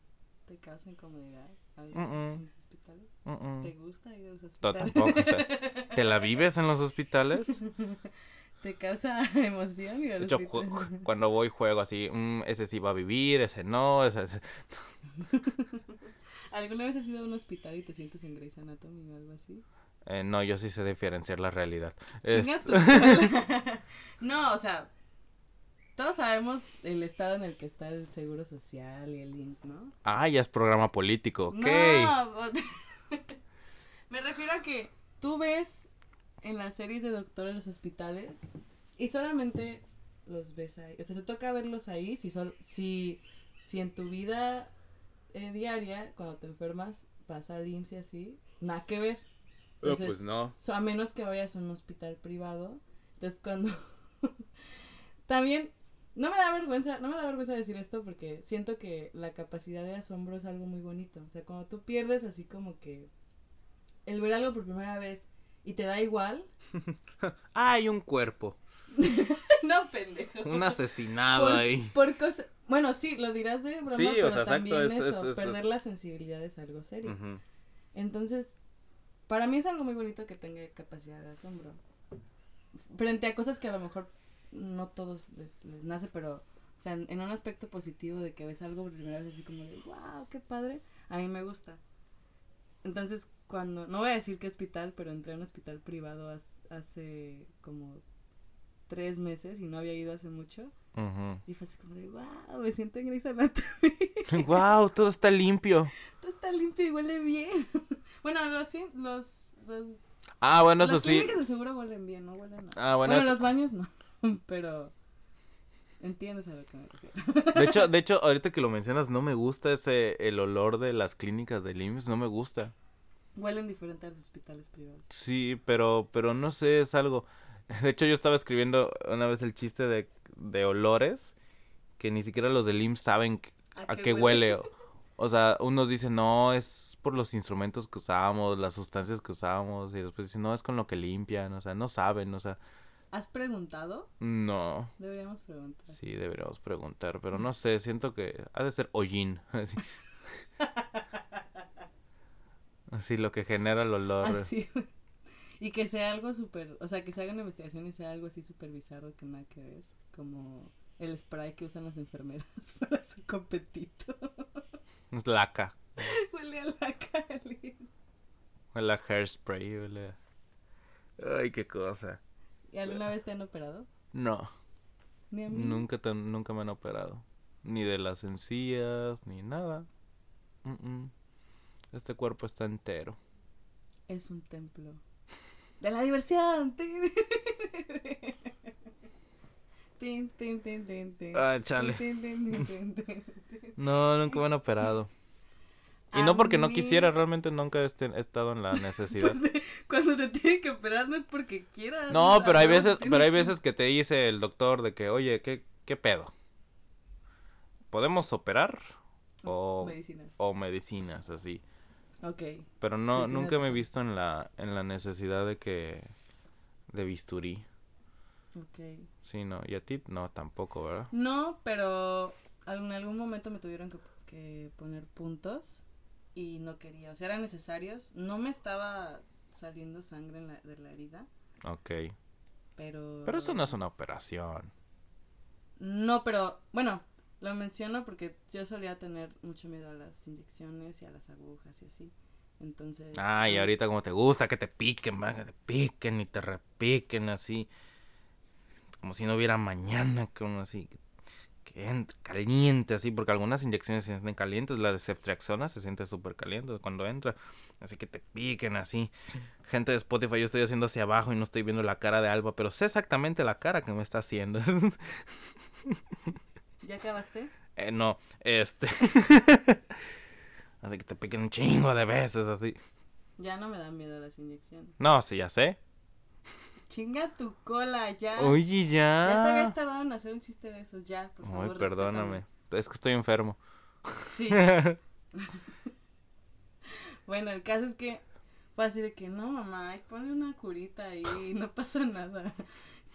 ¿Te causa incomodidad al- Mm, mm. en los hospitales? mm, ¿Te gusta ir a los No, hospitales? tampoco. o sea, ¿Te la vives en los hospitales? ¿Te causa emoción ju- cuando voy juego así, mm, ese sí va a vivir, ese no, ese, ese- ¿Alguna vez has ido a un hospital y te sientes en Grey's Anatomy o algo así? Eh, no, yo sí sé diferenciar la realidad. Chinga Este- tu no, o sea, todos sabemos el estado en el que está el Seguro Social y el IMSS, ¿no? Ah, ya es programa político, ok. No, me refiero a que tú ves en las series de doctores en los hospitales y solamente los ves ahí. O sea, te toca verlos ahí si, sol- si, si en tu vida eh, diaria, cuando te enfermas, vas al IMSS y así, nada que ver. Entonces, pues no. So, a menos que vayas a un hospital privado. Entonces cuando también no me da vergüenza, no me da vergüenza decir esto porque siento que la capacidad de asombro es algo muy bonito. O sea, cuando tú pierdes así como que el ver algo por primera vez y te da igual, Hay un cuerpo, no pendejo. un asesinado por, ahí. por cosa, bueno, sí, lo dirás de broma, Sí, o pero sea, exacto, también es- eso, es- es- perder la sensibilidad es algo serio. Entonces, para mí es algo muy bonito que tenga capacidad de asombro. Frente a cosas que a lo mejor no todos les, les nace, pero, o sea, en, en un aspecto positivo de que ves algo por primera vez así como de, wow, qué padre, a mí me gusta. Entonces, cuando, no voy a decir qué hospital, pero entré a un hospital privado hace, como tres meses y no había ido hace mucho. Y fue así como de, wow, me siento en Grey's Anatomy. Wow, todo está limpio. Todo está limpio y huele bien. bueno, los, los, los Ah, bueno, eso sí. clínicas del seguro huelen bien, no huelen nada. Ah, bueno, bueno, los baños no, pero entiendes a lo que me refiero. De hecho, de hecho, ahorita que lo mencionas, no me gusta ese, el olor de las clínicas del IMSS, no me gusta. Huelen diferente a los hospitales privados. Sí, pero, pero no sé, es algo. De hecho, yo estaba escribiendo una vez el chiste de, de olores que ni siquiera los del IMSS saben ¿A a, qué qué huele? huele. O sea, unos dicen, no, es por los instrumentos que usamos, las sustancias que usamos, y después dicen, no, es con lo que limpian, o sea, no saben, o sea, ¿Has preguntado? no. Deberíamos preguntar. Sí, deberíamos preguntar, pero no sé, siento que ha de ser hollín. Así, lo que genera el olor. Así. y que sea algo súper, o sea, que se haga una investigación y sea algo así súper bizarro que nada que ver. Como el spray que usan las enfermeras para su competito. Es laca. Huele a la cali. Huele a hairspray, huele a... Ay, qué cosa. ¿Y alguna vez te han operado? No, Ni a mí. nunca, te- nunca me han operado. Ni de las encías, ni nada. Mm, mm. Este cuerpo está entero. Es un templo. De la diversión. Tin, tin, tin, tin, tin. Ah, chale. No, nunca me han operado. Y A no porque no quisiera, realmente nunca he estado en la necesidad. Pues de- cuando te tienen que operar no es porque quieras. No, pero hay veces, pero hay que- veces que te dice el doctor de que, oye, ¿qué, qué pedo? ¿Podemos operar? O, Medicinas. o medicinas, así. Ok. Pero no, nunca me he visto en la, en la necesidad de que, de bisturí. Ok. Sí, no, y a ti no, tampoco, ¿verdad? No, pero en algún momento me tuvieron que, que poner puntos y no quería, o sea, eran necesarios. No me estaba saliendo sangre en la, de la herida, Ok. pero... Pero eso no es una operación. No, pero bueno, lo menciono porque yo solía tener mucho miedo a las inyecciones y a las agujas y así. Entonces... Ah, ahorita como te gusta que te piquen, va, que te piquen y te repiquen así. Como si no hubiera mañana, como así. Que, que entre caliente así, porque algunas inyecciones se sienten calientes. La de ceftriaxona se siente súper caliente cuando entra. Así que te piquen así. Gente de Spotify, yo estoy haciendo hacia abajo y no estoy viendo la cara de Alba, pero sé exactamente la cara que me está haciendo. ¿Ya acabaste? Eh, no, este. así que te piquen un chingo de veces así. Ya no me dan miedo las inyecciones. No, sí, ya sé. Chinga tu cola, ya. Oye, ya. Ya te habías tardado en hacer un chiste de esos, ya, por favor. Ay, perdóname. Es que estoy enfermo. Sí. bueno, el caso es que fue así de que no, mamá, ponle una curita ahí, no pasa nada.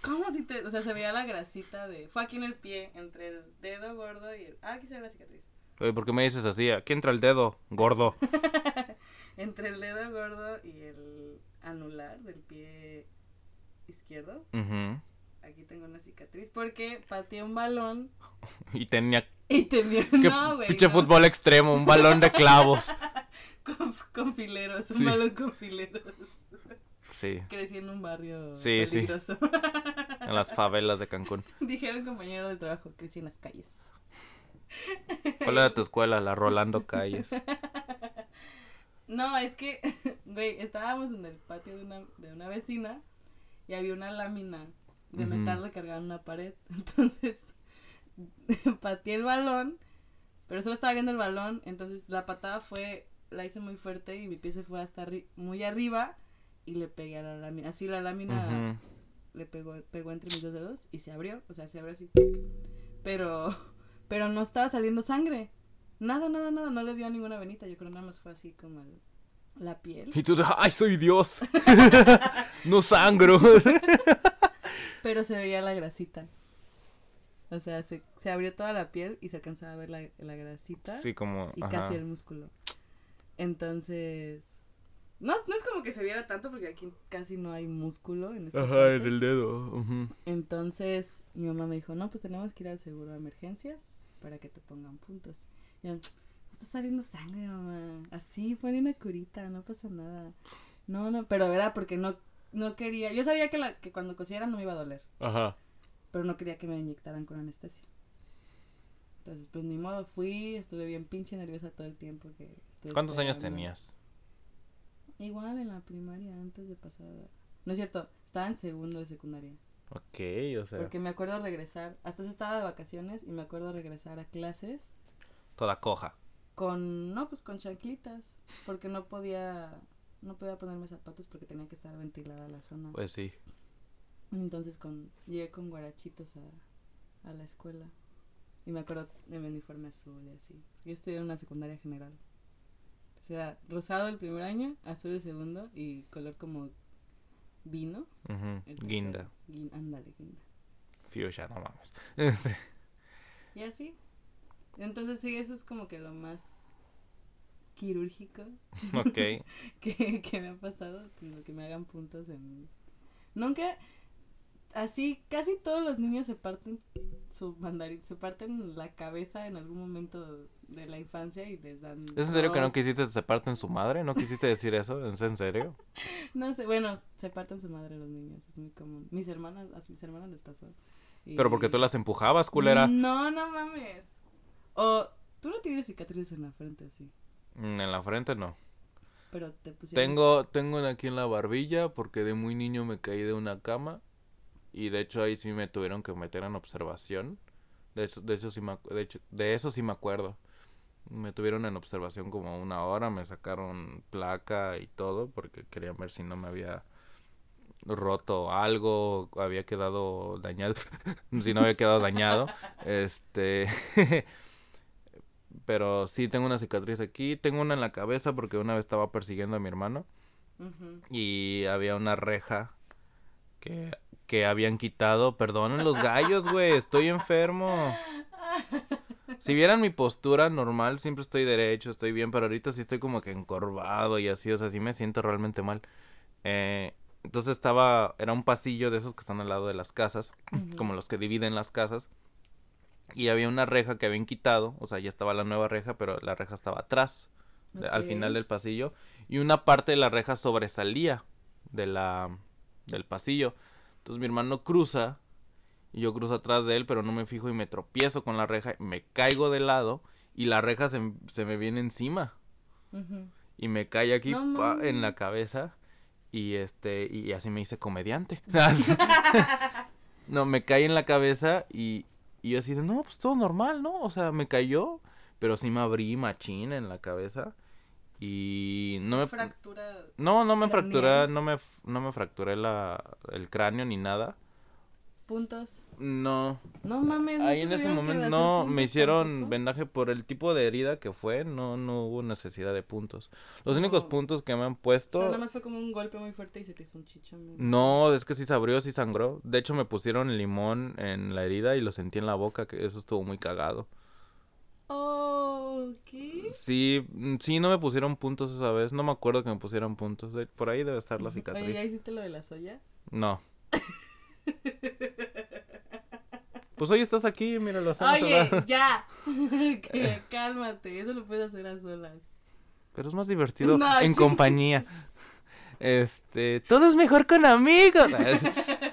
¿Cómo si te.? O sea, se veía la grasita de. Fue aquí en el pie, entre el dedo gordo y el. Ah, aquí se ve la cicatriz. Oye, ¿por qué me dices así? Aquí entra el dedo, gordo. Entre el dedo gordo y el anular del pie izquierdo. Ujú. Aquí tengo una cicatriz porque pateé un balón Y tenía y tenía. que No, güey. pinche no. fútbol extremo, un balón de clavos. Con, con fileros, un Sí. balón con fileros. Sí, Crecí en un barrio Sí, sí. peligroso. en las favelas de Cancún. Dijeron compañero del trabajo, crecí en las calles. ¿Cuál era tu escuela? La Rolando Calles. No, es que, güey, estábamos en el patio de una, de una vecina y había una lámina de metal recargada en una pared. Entonces, pateé el balón, pero solo estaba viendo el balón. Entonces, la patada fue, la hice muy fuerte y mi pie se fue hasta arri- muy arriba y le pegué a la lámina. Así la lámina le pegó, pegó entre mis dos dedos y se abrió, o sea, se abrió así. Pero, pero no estaba saliendo sangre. Nada, nada, nada, no le dio a ninguna venita, yo creo nada más fue así como el- la piel. Y tú, ¡ay, soy Dios! no sangro. Pero se veía la grasita. O sea, se, se abrió toda la piel y se alcanzaba a ver la, la grasita Sí, como. y ajá. casi el músculo. Entonces, no, no es como que se viera tanto porque aquí casi no hay músculo en esta Ajá, en el dedo. Entonces mi mamá me dijo, no, pues tenemos que ir al seguro de emergencias para que te pongan puntos. Y yo, está saliendo sangre, mamá. Así, pone una curita, no pasa nada. No, no, pero era porque no, no quería. Yo sabía que, la, que cuando cosiera no me iba a doler, Ajá. pero no quería que me inyectaran con anestesia. Entonces, pues ni modo, fui, estuve bien pinche nerviosa todo el tiempo que estuve ¿Cuántos años tenías? Igual en la primaria, antes de pasar. a- No es cierto, estaba en segundo de secundaria. Ok, o sea. Porque me acuerdo regresar, hasta eso estaba de vacaciones y me acuerdo regresar a clases Toda coja. con, no, pues con chanclitas, porque no podía, no podía ponerme zapatos porque tenía que estar ventilada la zona. Pues sí. Entonces con, llegué con guarachitos a, a la escuela y me acuerdo de mi uniforme azul y así. Yo estudié en una secundaria general. Sea, rosado el primer año, azul el segundo y color como vino. Guinda. Guin- ándale, guinda. Fuchsia, no mames. Y así. Entonces sí, eso es como que lo más quirúrgico que, que me ha pasado, como que me hagan puntos en... Nunca, así, casi todos los niños se parten su mandarín, se parten la cabeza en algún momento de la infancia y les dan... ¿Es en serio que no quisiste se parten su madre? ¿No quisiste decir eso? ¿Es en serio? No sé, bueno, se parten su madre los niños, es muy común. Mis hermanas, a mis hermanas les pasó. Y- Pero porque tú las empujabas, culera. No, no mames. O tú no tienes cicatrices en la frente, sí. Mm, En la frente no. Pero te pusieron. Tengo, tengo aquí en la barbilla porque de muy niño me caí de una cama y de hecho ahí sí me tuvieron que meter en observación. De hecho, de hecho sí me, de hecho, de eso sí me acuerdo. Me tuvieron en observación como una hora, me sacaron placa y todo porque querían ver si no me había roto algo, había quedado dañado, si no había quedado dañado. Este, pero sí tengo una cicatriz aquí, tengo una en la cabeza porque una vez estaba persiguiendo a mi hermano y había una reja que, que habían quitado. Perdonen los gallos, güey, estoy enfermo. Si vieran mi postura normal, siempre estoy derecho, estoy bien, pero ahorita sí estoy como que encorvado y así, o sea, sí me siento realmente mal. Eh, entonces estaba, era un pasillo de esos que están al lado de las casas, como los que dividen las casas. Y había una reja que habían quitado, o sea, ya estaba la nueva reja, pero la reja estaba atrás, al final del pasillo. Y una parte de la reja sobresalía de la, del pasillo. Entonces mi hermano cruza, y yo cruzo atrás de él, pero no me fijo y me tropiezo con la reja, me caigo de lado y la reja se, se me viene encima y me cae aquí No pa, mames. en la cabeza y este y así me hice comediante. no, me cae en la cabeza y, y yo así de, no, pues todo normal, ¿no? O sea, me cayó, pero sí me abrí machín en la cabeza y no me Fractura. no, no me fracturé, no me no me fracturé la el cráneo ni nada. Puntos. No, No mames. ahí en ese momento no me hicieron tampoco? vendaje por el tipo de herida que fue, no no hubo necesidad de puntos. Los únicos puntos que me han O puesto sea, nada más fue como un golpe muy fuerte y se te hizo un chichón. No, es que sí se abrió, sí sangró. De hecho, me pusieron limón en la herida y lo sentí en la boca, que eso estuvo muy cagado. Oh, ¿qué? Sí, mm, sí, no me pusieron puntos esa vez. No me acuerdo que me pusieron puntos. Por ahí debe estar la Oye, ¿ya cicatriz. hiciste lo de la soya? No. Pues hoy estás aquí, mira, lo hacemos Oye, ya. que, cálmate, eso lo puedes hacer a solas. Pero es más divertido No, en compañía. Este, todo es mejor con amigos.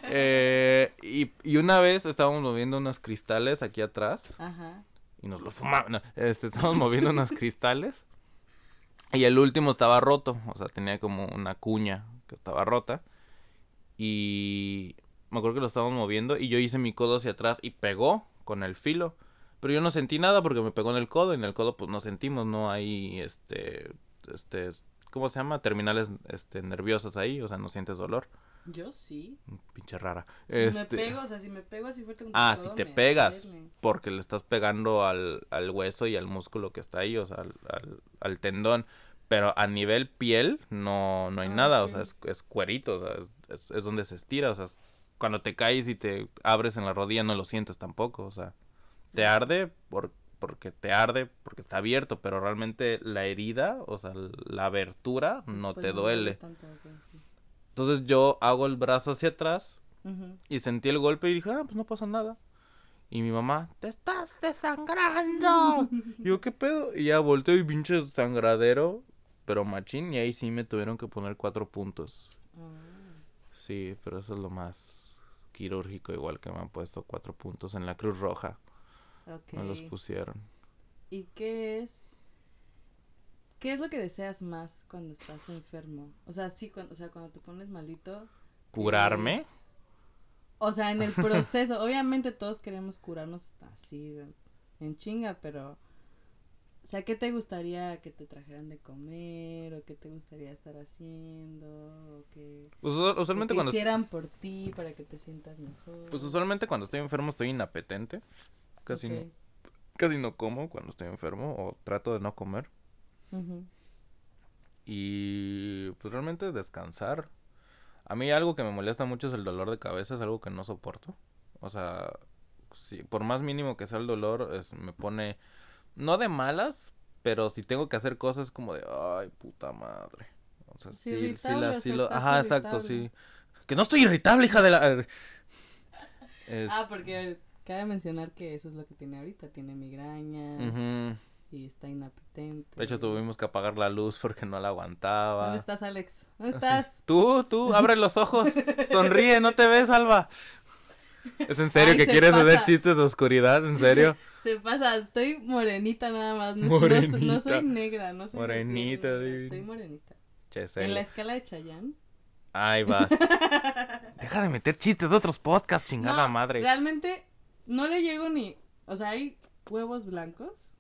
Eh, y, y una vez estábamos moviendo unos cristales aquí atrás. Ajá. Y nos lo fumamos. no, este, estábamos moviendo unos cristales. Y el último estaba roto. O sea, tenía como una cuña que estaba rota. Y me acuerdo que lo estábamos moviendo. Y yo hice mi codo hacia atrás y pegó con el filo. Pero yo no sentí nada porque me pegó en el codo. Y en el codo, pues no sentimos. No hay este. Este. ¿Cómo se llama? Terminales este, nerviosas ahí. O sea, no sientes dolor. Yo sí. Pinche rara. Si me Este, pego, o sea, si me pego así fuerte contra Ah, si te me pegas, porque le estás pegando al, al hueso y al músculo que está ahí, o sea, al, al- al tendón. Pero a nivel piel no, no hay Ah, nada, o sea, es, es cuerito, o sea, es, es donde se estira, o sea, cuando te caes y te abres en la rodilla no lo sientes tampoco, o sea, te arde por, porque te arde, porque está abierto, pero realmente la herida, o sea, la abertura no Después te duele duele. tanto, ok, sí. Entonces yo hago el brazo hacia atrás y sentí el golpe y dije, ah, pues no pasa nada. Y mi mamá, te estás desangrando. y yo, ¿qué pedo? Y ya volteo y pinche sangradero, pero machín. Y ahí sí me tuvieron que poner cuatro puntos. Ah. Sí, pero eso es lo más quirúrgico, igual que me han puesto cuatro puntos en la Cruz Roja. Me los pusieron. ¿Y qué es? ¿Qué es lo que deseas más cuando estás enfermo? O sea, sí, cuando, o sea, cuando te pones malito. ¿Curarme? O sea, en el proceso, obviamente todos queremos curarnos así de- en chinga, pero o sea, ¿qué te gustaría que te trajeran de comer o qué te gustaría estar haciendo o Usual- o usualmente que cuando... hicieran por ti para que te sientas mejor? Pues usualmente cuando estoy enfermo estoy inapetente. Casi, no, casi no como cuando estoy enfermo o trato de no comer. Y pues realmente descansar. A mí algo que me molesta mucho es el dolor de cabeza, es algo que no soporto. O sea, si, por más mínimo que sea el dolor, es, me pone, no de malas, pero si tengo que hacer cosas como de, ay, puta madre. O sea, Sí, sí, sí, la, sí lo, ajá, exacto, sí. Que no estoy irritable, hija de la... Es- Ah, porque cabe mencionar que eso es lo que tiene ahorita, tiene migraña ujú. Y está inapetente. De hecho, tuvimos que apagar la luz porque no la aguantaba. ¿Dónde estás, Alex? ¿Dónde Así. estás? Tú, tú, abre los ojos, sonríe, no te ves, Alba. ¿Es en serio Ay, que se quieres hacer chistes de oscuridad? ¿En serio? Se pasa, estoy morenita nada más. No, no soy- No, Morenita. soy negra, no soy Morenita, negra. Estoy morenita. Che, En la escala de Chayanne. Ahí vas. Deja de meter chistes de otros podcasts, chingada No, madre. Realmente no le llego ni. O sea, hay huevos blancos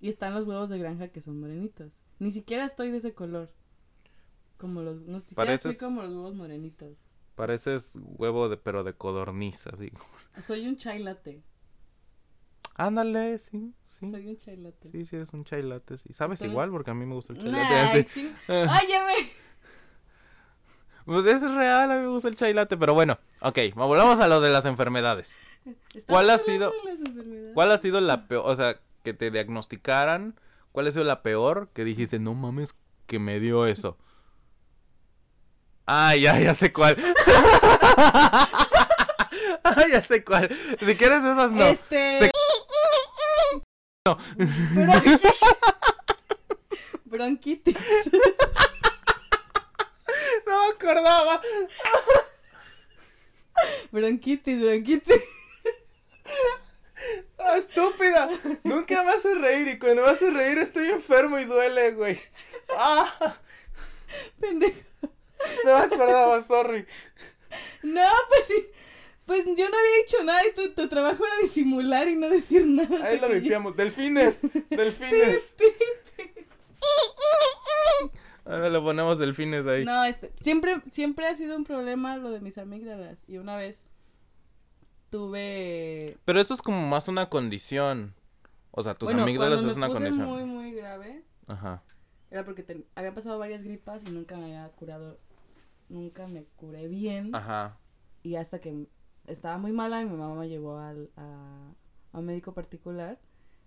y están los huevos de granja que son morenitos. Ni siquiera estoy de ese color. Como los. No siquiera Pareces- soy como los huevos morenitos. Pareces huevo de, pero de codorniz, así. Soy un chai latte. Ándale, sí, sí. Soy un chai latte. Sí, sí, eres un chai latte, sí. Sabes igual porque a mí me gusta el chai Nah, latte. sí. ching- Ah. ¡Óyeme! Pues es real, a mí me gusta el chai latte. Pero bueno, ok, volvamos a lo de las enfermedades. ¿Cuál ha sido- de las enfermedades. ¿Cuál ha sido la peor, o sea, que te diagnosticaran, ¿cuál ha sido la peor que dijiste, no mames, que me dio eso? Ah, ya, ya sé cuál. ah, ya sé cuál. Si quieres esas, no. Este. Se- No. Bronquitis. No me acordaba. Bronquitis, bronquitis. Ah, estúpida. Nunca me haces reír y cuando me haces reír estoy enfermo y duele, güey. Ah, Pendejo. no me acordaba, sorry. No, pues sí. Pues yo no había dicho nada y tu, tu trabajo era disimular y no decir nada. Ahí lo vipiamos. Delfines, delfines. Pi, pi. Ahora le ponemos delfines ahí. No, este, siempre, siempre ha sido un problema lo de mis amígdalas. Y una vez tuve. Pero eso es como más una condición. O sea, tus bueno, amígdalas es una puse condición. muy, muy grave, Ajá. era porque te- había pasado varias gripas y nunca me había curado. Nunca me curé bien. Ajá. Y hasta que estaba muy mala, mi mamá me llevó al, a, a un médico particular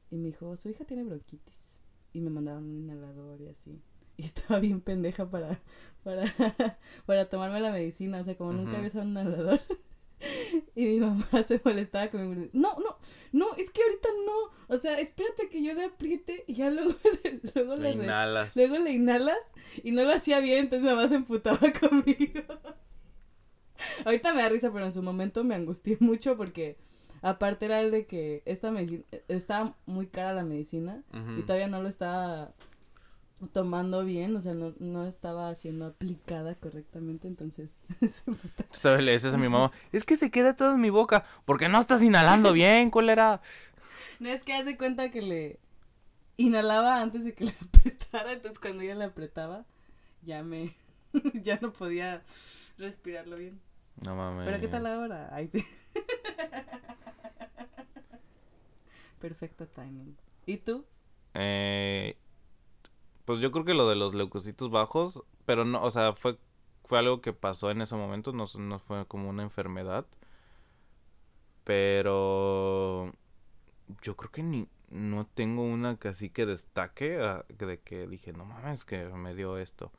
y me dijo, su hija tiene bronquitis. Y me mandaron un inhalador y así. Y estaba bien pendeja para, para, para tomarme la medicina. O sea, como nunca Ujú. había usado un inhalador. Y mi mamá se molestaba conmigo. No, no, no, es que ahorita no. O sea, espérate que yo le apriete y ya luego, le- luego, le, inhalas. luego le inhalas y no lo hacía bien, entonces mi mamá se emputaba conmigo. Ahorita me da risa, pero en su momento me angustié mucho porque aparte era el de que esta medicina, estaba muy cara la medicina y todavía no lo estaba tomando bien, o sea, no, no estaba siendo aplicada correctamente, entonces sabes, le dices a mi mamá, es que se queda todo en mi boca. porque no estás inhalando bien, cólera? No es que hace cuenta que le inhalaba antes de que le apretara, entonces cuando ella le apretaba, ya me, ya no podía respirarlo bien. No mames. Pero ¿qué tal ahora? Ay, sí. Perfecto timing. ¿Y tú? Eh, pues yo creo que lo de los leucocitos bajos, pero no, o sea, fue, fue algo que pasó en ese momento, no, no fue como una enfermedad. Pero yo creo que ni, no tengo una que así que destaque, ah, de que dije, no mames, que me dio esto.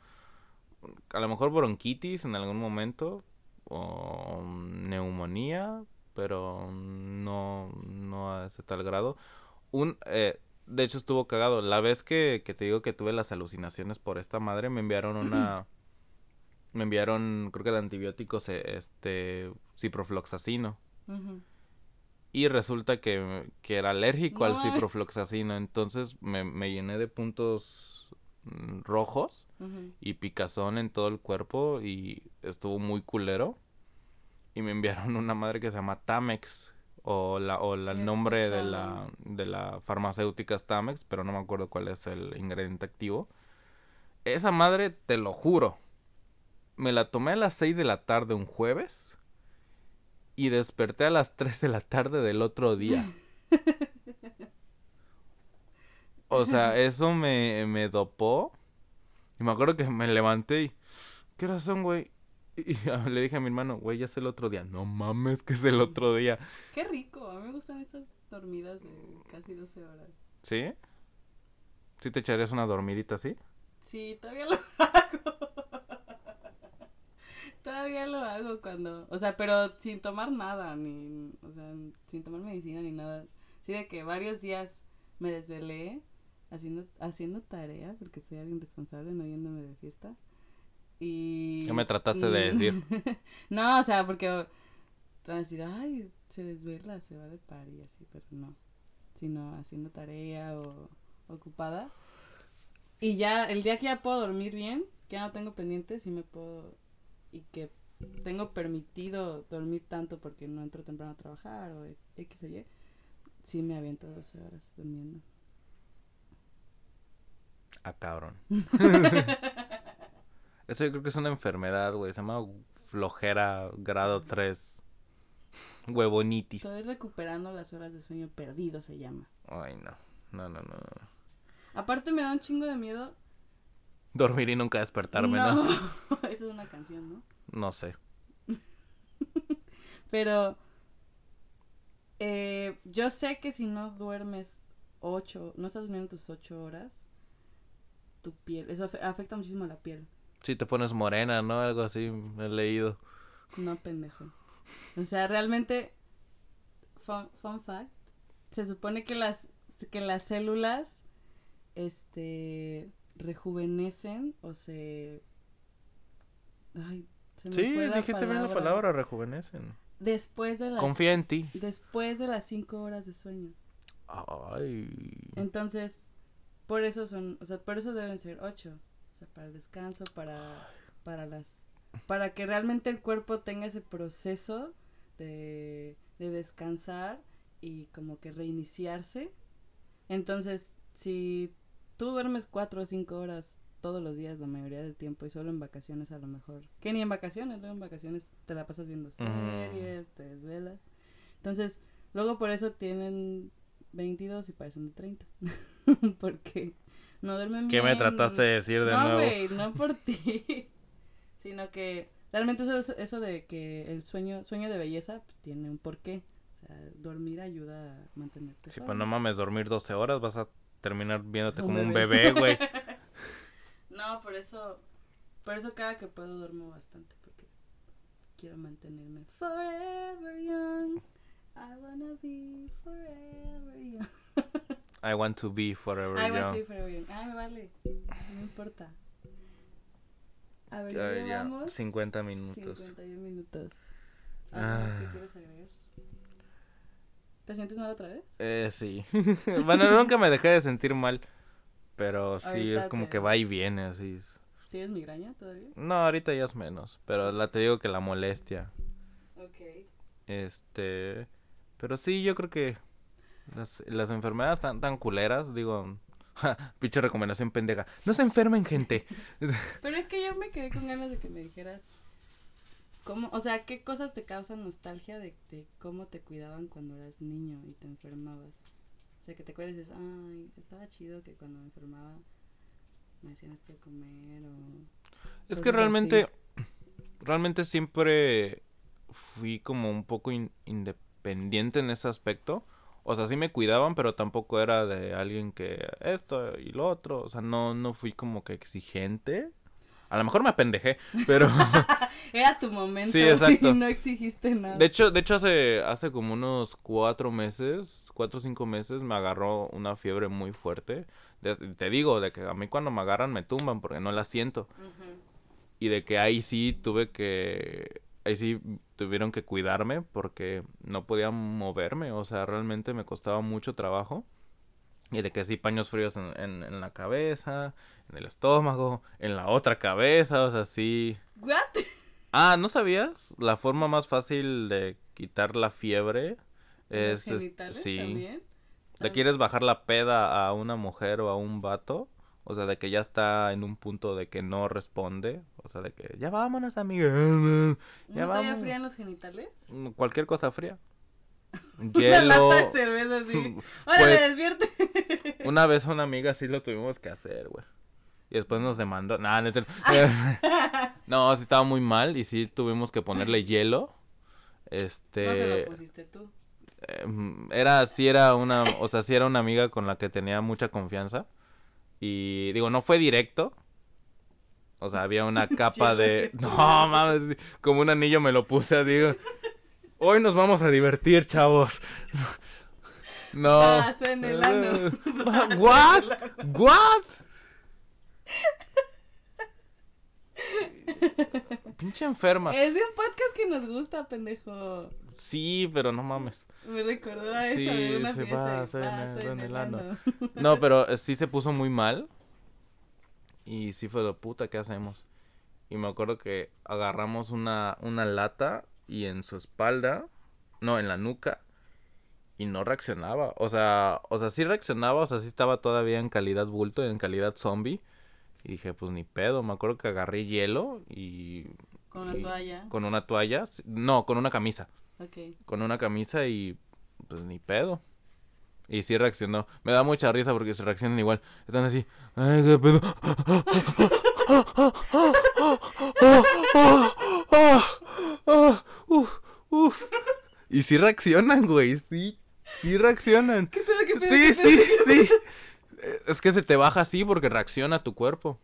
A lo mejor bronquitis en algún momento, o neumonía, pero no, no a ese tal grado. Un, eh, de hecho estuvo cagado. La vez que, que te digo que tuve las alucinaciones por esta madre, me enviaron una... me enviaron, creo que de antibióticos, eh, este, ciprofloxacino. Y resulta que, que era alérgico No al ciprofloxacino. Entonces me, me llené de puntos mm, rojos y picazón en todo el cuerpo y estuvo muy culero. Y me enviaron una madre que se llama Tamex o la o la- Sí, el nombre de la de la farmacéutica es Tamex, pero no me acuerdo cuál es el ingrediente activo. Esa madre, te lo juro. Me la tomé a las 6 de la tarde un jueves y desperté a las 3 de la tarde del otro día. O sea, eso me, me dopó. Y me acuerdo que me levanté y... ¿Qué son, güey? Y le dije a mi hermano, güey, ya es el otro día. No mames, que es el otro día. Qué rico, a mí me gustan esas dormidas de casi 12 horas. ¿Sí? ¿Sí te echarías una dormidita así? Sí, todavía lo hago. todavía lo hago cuando, o sea, pero sin tomar nada, ni, o sea, sin tomar medicina ni nada. Sí, de que varios días me desvelé haciendo, haciendo tarea, porque soy alguien responsable, no yéndome de fiesta. Y... ¿Qué me trataste de decir? no, o sea, porque van a decir, ay, se desvela, se va de party, así, pero no. Sino haciendo tarea o ocupada. Y ya, el día que ya puedo dormir bien, que ya no tengo pendientes, sí me puedo. Y que tengo permitido dormir tanto porque no entro temprano a trabajar o X o Y, sí me aviento 12 horas durmiendo. Ah, cabrón. Esto yo creo que es una enfermedad, güey. Se llama flojera grado 3. Huevonitis. Estoy recuperando las horas de sueño perdido, se llama. Ay, no. No, no, no. no. Aparte me da un chingo de miedo. Dormir y nunca despertarme, ¿no? Esa es una canción, ¿no? No sé. Pero eh, yo sé que si no duermes ocho, no estás durmiendo tus ocho horas, tu piel, eso afe- afecta muchísimo a la piel. Si te pones morena, ¿no? Algo así, he leído. No, pendejo. O sea, realmente, fun, fun fact, se supone que las, que las células, este, rejuvenecen o se... Ay, se me Sí, fue la dijiste bien la palabra, rejuvenecen. Después de las... Confía en ti. Después de las cinco horas de sueño. Ay. Entonces, por eso son, o sea, por eso deben ser ocho. Sea, para el descanso, para, para las, para que realmente el cuerpo tenga ese proceso de, de descansar y como que reiniciarse. Entonces, si tú duermes cuatro o cinco horas todos los días, la mayoría del tiempo, y solo en vacaciones a lo mejor, que ni en vacaciones, luego en vacaciones te la pasas viendo series, te desvelas. Entonces, luego por eso tienen 22 y parecen de 30. Porque no duermen ¿Qué bien. me trataste de decir de no, nuevo? güey, no por ti. Sino que realmente eso, eso, de que el sueño, sueño de belleza, pues tiene un porqué. O sea, dormir ayuda a mantenerte. Sí, joven. pues no mames, dormir 12 horas vas a terminar viéndote Un como un bebé. bebé, güey. No, por eso, por eso cada que puedo duermo bastante, porque quiero mantenerme forever young. I wanna be forever young. I want to be forever I want young. to be forever young. Ay, me vale. No importa. A ver, Ya, ya, llevamos 50 minutos. 51 minutos. ¿Algo más que Ah. quieres agregar? ¿Te sientes mal otra vez? Eh, sí. bueno, nunca me dejé de sentir mal. Pero sí, Ahorita es como te- que va y viene, así. ¿Tienes migraña todavía? No, ahorita ya es menos. Pero la te digo que la molestia. Ok. Este. Pero sí, yo creo que las, las enfermedades tan, tan culeras, digo. ja, pinche recomendación pendeja. No se enfermen, gente. Pero es que yo me quedé con ganas de que me dijeras cómo, o sea, qué cosas te causan nostalgia de, de cómo te cuidaban cuando eras niño y te enfermabas. O sea, que te acuerdas y dices, ay, estaba chido que cuando me enfermaba me hacían esto de comer o... Es que realmente, así. realmente siempre fui como un poco in- independiente en ese aspecto. O sea, sí me cuidaban, pero tampoco era de alguien que esto y lo otro. O sea, no, no fui como que exigente. A lo mejor me apendejé, pero... Era tu momento Sí, exacto. y no exigiste nada. De hecho, de hecho hace, hace como unos cuatro meses, cuatro o cinco meses, me agarró una fiebre muy fuerte. De- te digo, de que a mí cuando me agarran me tumban porque no la siento. Y de que ahí sí tuve que... Ahí sí tuvieron que cuidarme porque no podía moverme. O sea, realmente me costaba mucho trabajo. Y de que sí, paños fríos en, en, en la cabeza, en el estómago, en la otra cabeza. O sea, sí... ¿What? Ah, ¿no sabías? La forma más fácil de quitar la fiebre ¿Los es... es- genitales sí. también? ¿Le quieres bajar la peda a una mujer o a un vato? O sea, de que ya está en un punto de que no responde. O sea, de que ya vámonos, amiga. ¿Una Ya vamos. fría en los genitales? Mm, Cualquier cosa fría. Una Hielo. lata de cerveza así. ¡Órale, Pues- despierte! Una vez a una amiga sí lo tuvimos que hacer, güey. Y después nos demandó. Nah, no, es cierto. no, sí estaba muy mal y sí tuvimos que ponerle hielo. Este. No se lo pusiste tú. Em, era, sí era una, o sea, sí era una amiga con la que tenía mucha confianza. Y digo, no fue directo. O sea, había una capa de... No, mames, como un anillo me lo puse, digo. Hoy nos vamos a divertir, chavos. No. Vaso en el ano. Vaso What? What? Pinche enferma. Es de un podcast que nos gusta, pendejo. Sí, pero no mames. Me recordó a eso Sí, de una se fiesta. de en en el. No, pero eh, sí se puso muy mal. Y sí fue de puta, ¿qué hacemos? Y me acuerdo que agarramos una, una lata y en su espalda, no, en la nuca, y no reaccionaba. O sea, o sea, sí reaccionaba, o sea, sí estaba todavía en calidad bulto, en calidad zombie. Y dije, pues ni pedo, me acuerdo que agarré hielo y... Con una y- toalla. Con una toalla, no, con una camisa. Con una camisa y pues ni pedo. Y sí reaccionó. Me da mucha risa porque se reaccionan igual. Están así. Ay, qué pedo. Y sí reaccionan, güey. Sí. Sí reaccionan. ¿Qué pedo, qué pedo? Sí, ¿qué sí, sí. Es que se te baja así porque reacciona tu cuerpo.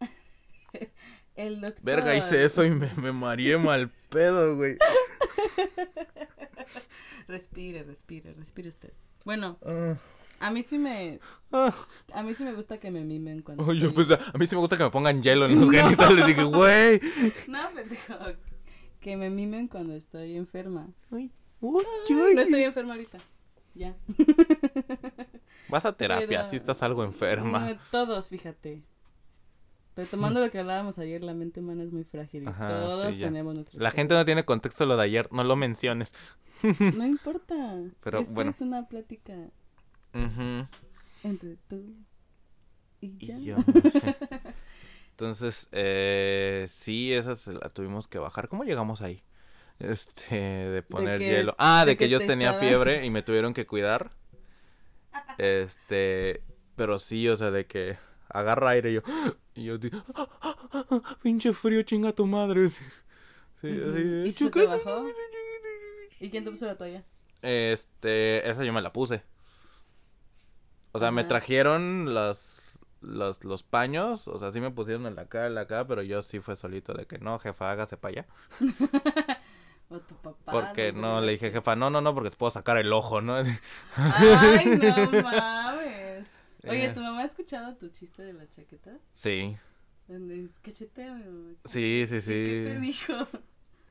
El doctor. Verga, hice eso y me, me mareé mal pedo, güey. Respire, respire, respire usted. Bueno, Ah, a mí sí me, ah. a mí sí me gusta que me mimen cuando. Oh, yo pues, a mí sí me gusta que me pongan hielo en los No. genitales. Dije, güey. No, pendejo. Que me mimen cuando estoy enferma. Uy, No estoy enferma ahorita. Ya. Vas a terapia, Pero- si estás algo enferma. No, todos, fíjate. Retomando lo que hablábamos ayer, la mente humana es muy frágil. y Ajá, todos sí, tenemos nuestros. La gente no tiene contexto lo de ayer, no lo menciones. No importa. Pero, bueno. es una plática Ujú. entre tú y Y yo. yo, no sé. Entonces, eh, sí, esa se la tuvimos que bajar. ¿Cómo llegamos ahí? Este, de poner hielo. Ah, de, de que, que yo te tenía estaba- fiebre y me tuvieron que cuidar. Este, pero sí, o sea, de que agarra aire y yo, y yo digo, pinche frío, chinga tu madre. Sí, Ujú. así, ¿Y se te bajó? ¿Y quién te puso la toalla? Este, esa yo me la puse. O sea, me trajeron los, los, los paños, o sea, sí me pusieron en la cara, en la cara, pero yo sí fue solito de que no, jefa, hágase para allá. O tu papá. Porque no, le dije, jefa, no, no, no, porque te puedo sacar el ojo, ¿no? Ay, no mames. Oye, Eh. ¿tu mamá ha escuchado tu chiste de las chaquetas? Sí, Donde es cacheteame, mamá. sí, sí, ¿Y ¿Qué te sí. dijo?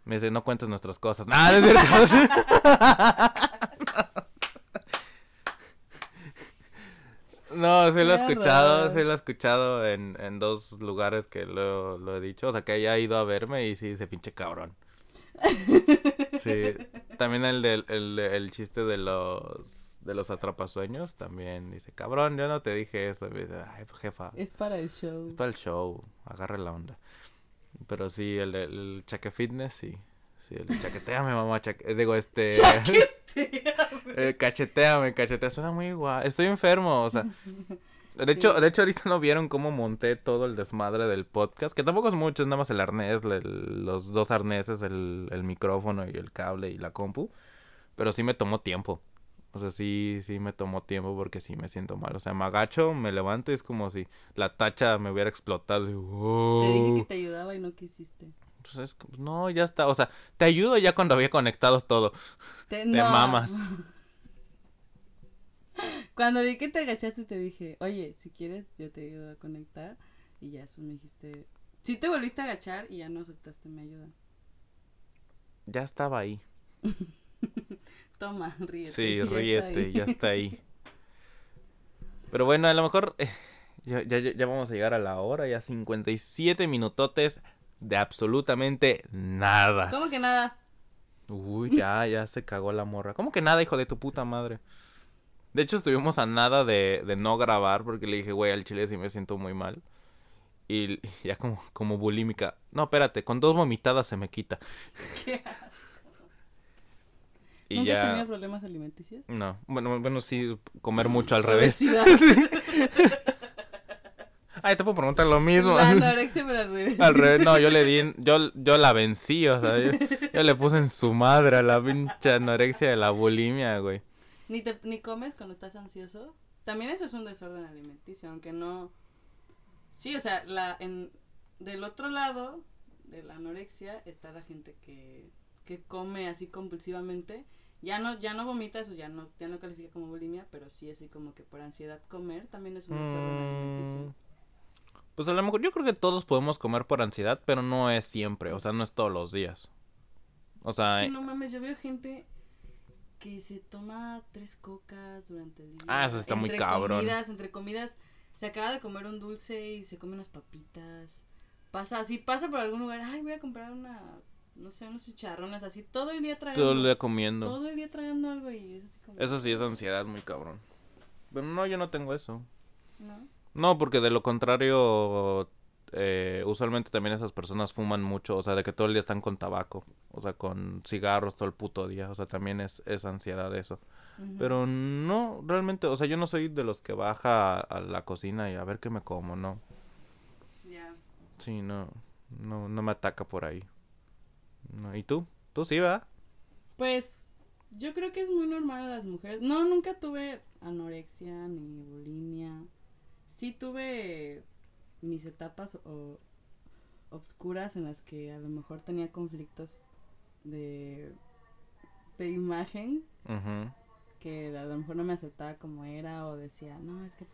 Me dice, no cuentes nuestras cosas. Nada, es cierto. No, sí lo he escuchado, sí lo he escuchado en, en dos lugares que lo, lo he dicho. O sea, que haya ido a verme y sí dice pinche cabrón. Sí, también el del el, el chiste de los de los atrapasueños también dice, cabrón, yo no te dije eso. Y dice, ay, pues, jefa, Es para el show. es para el show, agarre la onda. Pero sí, el, el chaque fitness, sí. Sí, el chaqueteame, mamá, chaque- eh, digo, este... eh, cacheteame, cachetea, suena muy igual. Estoy enfermo, o sea... De hecho, de hecho, ahorita no vieron cómo monté todo el desmadre del podcast, que tampoco es mucho, es nada más el arnés, el- los dos arneses, el, el micrófono y el cable y la compu. Pero sí me tomó tiempo. O sea, sí, sí me tomó tiempo porque sí me siento mal. O sea, me agacho, me levanto y es como si la tacha me hubiera explotado. y, Te dije "Wow". que te ayudaba y no quisiste. Entonces, como, no, ya está. O sea, te ayudo ya cuando había conectado todo. Te, Te no. mamas. Cuando vi que te agachaste te dije, oye, si quieres yo te ayudo a conectar. Y ya después me dijiste, sí te volviste a agachar y ya no aceptaste mi ayuda. Ya estaba ahí. Toma, ríete. Sí, ya ríete, ya está ahí. Pero bueno, a lo mejor eh, ya, ya, ya vamos a llegar a la hora, ya 57 minutotes de absolutamente nada. ¿Cómo que nada? Uy, ya, ya se cagó la morra. ¿Cómo que nada, hijo de tu puta madre? De hecho, estuvimos a nada de, de no grabar porque le dije, güey, al chile sí me siento muy mal. Y ya como, como bulímica. No, espérate, con dos vomitadas se me quita. ¿Qué? Y ¿Nunca ya... tenido problemas alimenticios? No, bueno, bueno, sí, comer mucho al revés. Ay, te puedo preguntar lo mismo. La anorexia, pero al revés. Al revés, no, yo le di, yo, yo la vencí, o sea, yo, yo le puse en su madre a la pinche anorexia de la bulimia, güey. Ni, te, ni comes cuando estás ansioso. También eso es un desorden alimenticio, aunque no... Sí, o sea, la, en, del otro lado de la anorexia está la gente que, que come así compulsivamente. Ya no, ya no vomita, eso ya no, ya no califica como bulimia, pero sí así como que por ansiedad comer también es un desorden Mm, alimenticio. Pues a lo mejor yo creo que todos podemos comer por ansiedad, pero no es siempre, o sea, no es todos los días. O sea, Es que no mames, yo veo gente que se toma tres cocas durante el día. Ah, eso está muy entre cabrón. Comidas, entre comidas, se acaba de comer un dulce y se come unas papitas. Pasa así, pasa por algún lugar, ay, voy a comprar una, no sé, unos chicharrones, así, todo el día tragando. todo el día comiendo. todo el día tragando algo y es así como... Eso sí es ansiedad muy cabrón. Pero no, yo no tengo eso. ¿No? No, porque de lo contrario, eh, usualmente también esas personas fuman mucho, o sea, de que todo el día están con tabaco, o sea, con cigarros todo el puto día, o sea, también es, es ansiedad eso. Pero no, realmente, o sea, yo no soy de los que baja a, a la cocina y a ver qué me como, no. Ya. Sí, no, no, no me ataca por ahí. No, ¿Y tú? ¿Tú sí, va? Pues, Yo creo que es muy normal a las mujeres. No, nunca tuve anorexia ni bulimia. Sí tuve mis etapas o obscuras en las que a lo mejor tenía conflictos de, de imagen Ujú. que a lo mejor no me aceptaba como era o decía, no, es que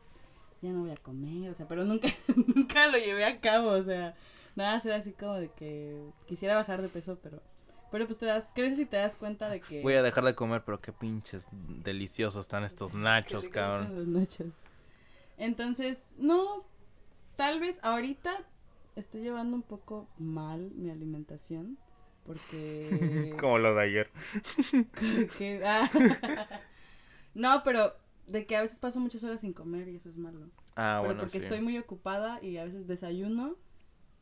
ya no voy a comer, o sea, pero nunca, nunca lo llevé a cabo, o sea, nada, era así como de que quisiera bajar de peso, pero, pero pues te das, creces y te das cuenta de que... Voy a dejar de comer, pero qué pinches deliciosos están estos nachos, cabrón. los nachos. Entonces, no, tal vez ahorita estoy llevando un poco mal mi alimentación, porque... Como lo de ayer. ah. no, pero de que a veces paso muchas horas sin comer y eso es malo. Ah, pero bueno, porque sí. estoy muy ocupada y a veces desayuno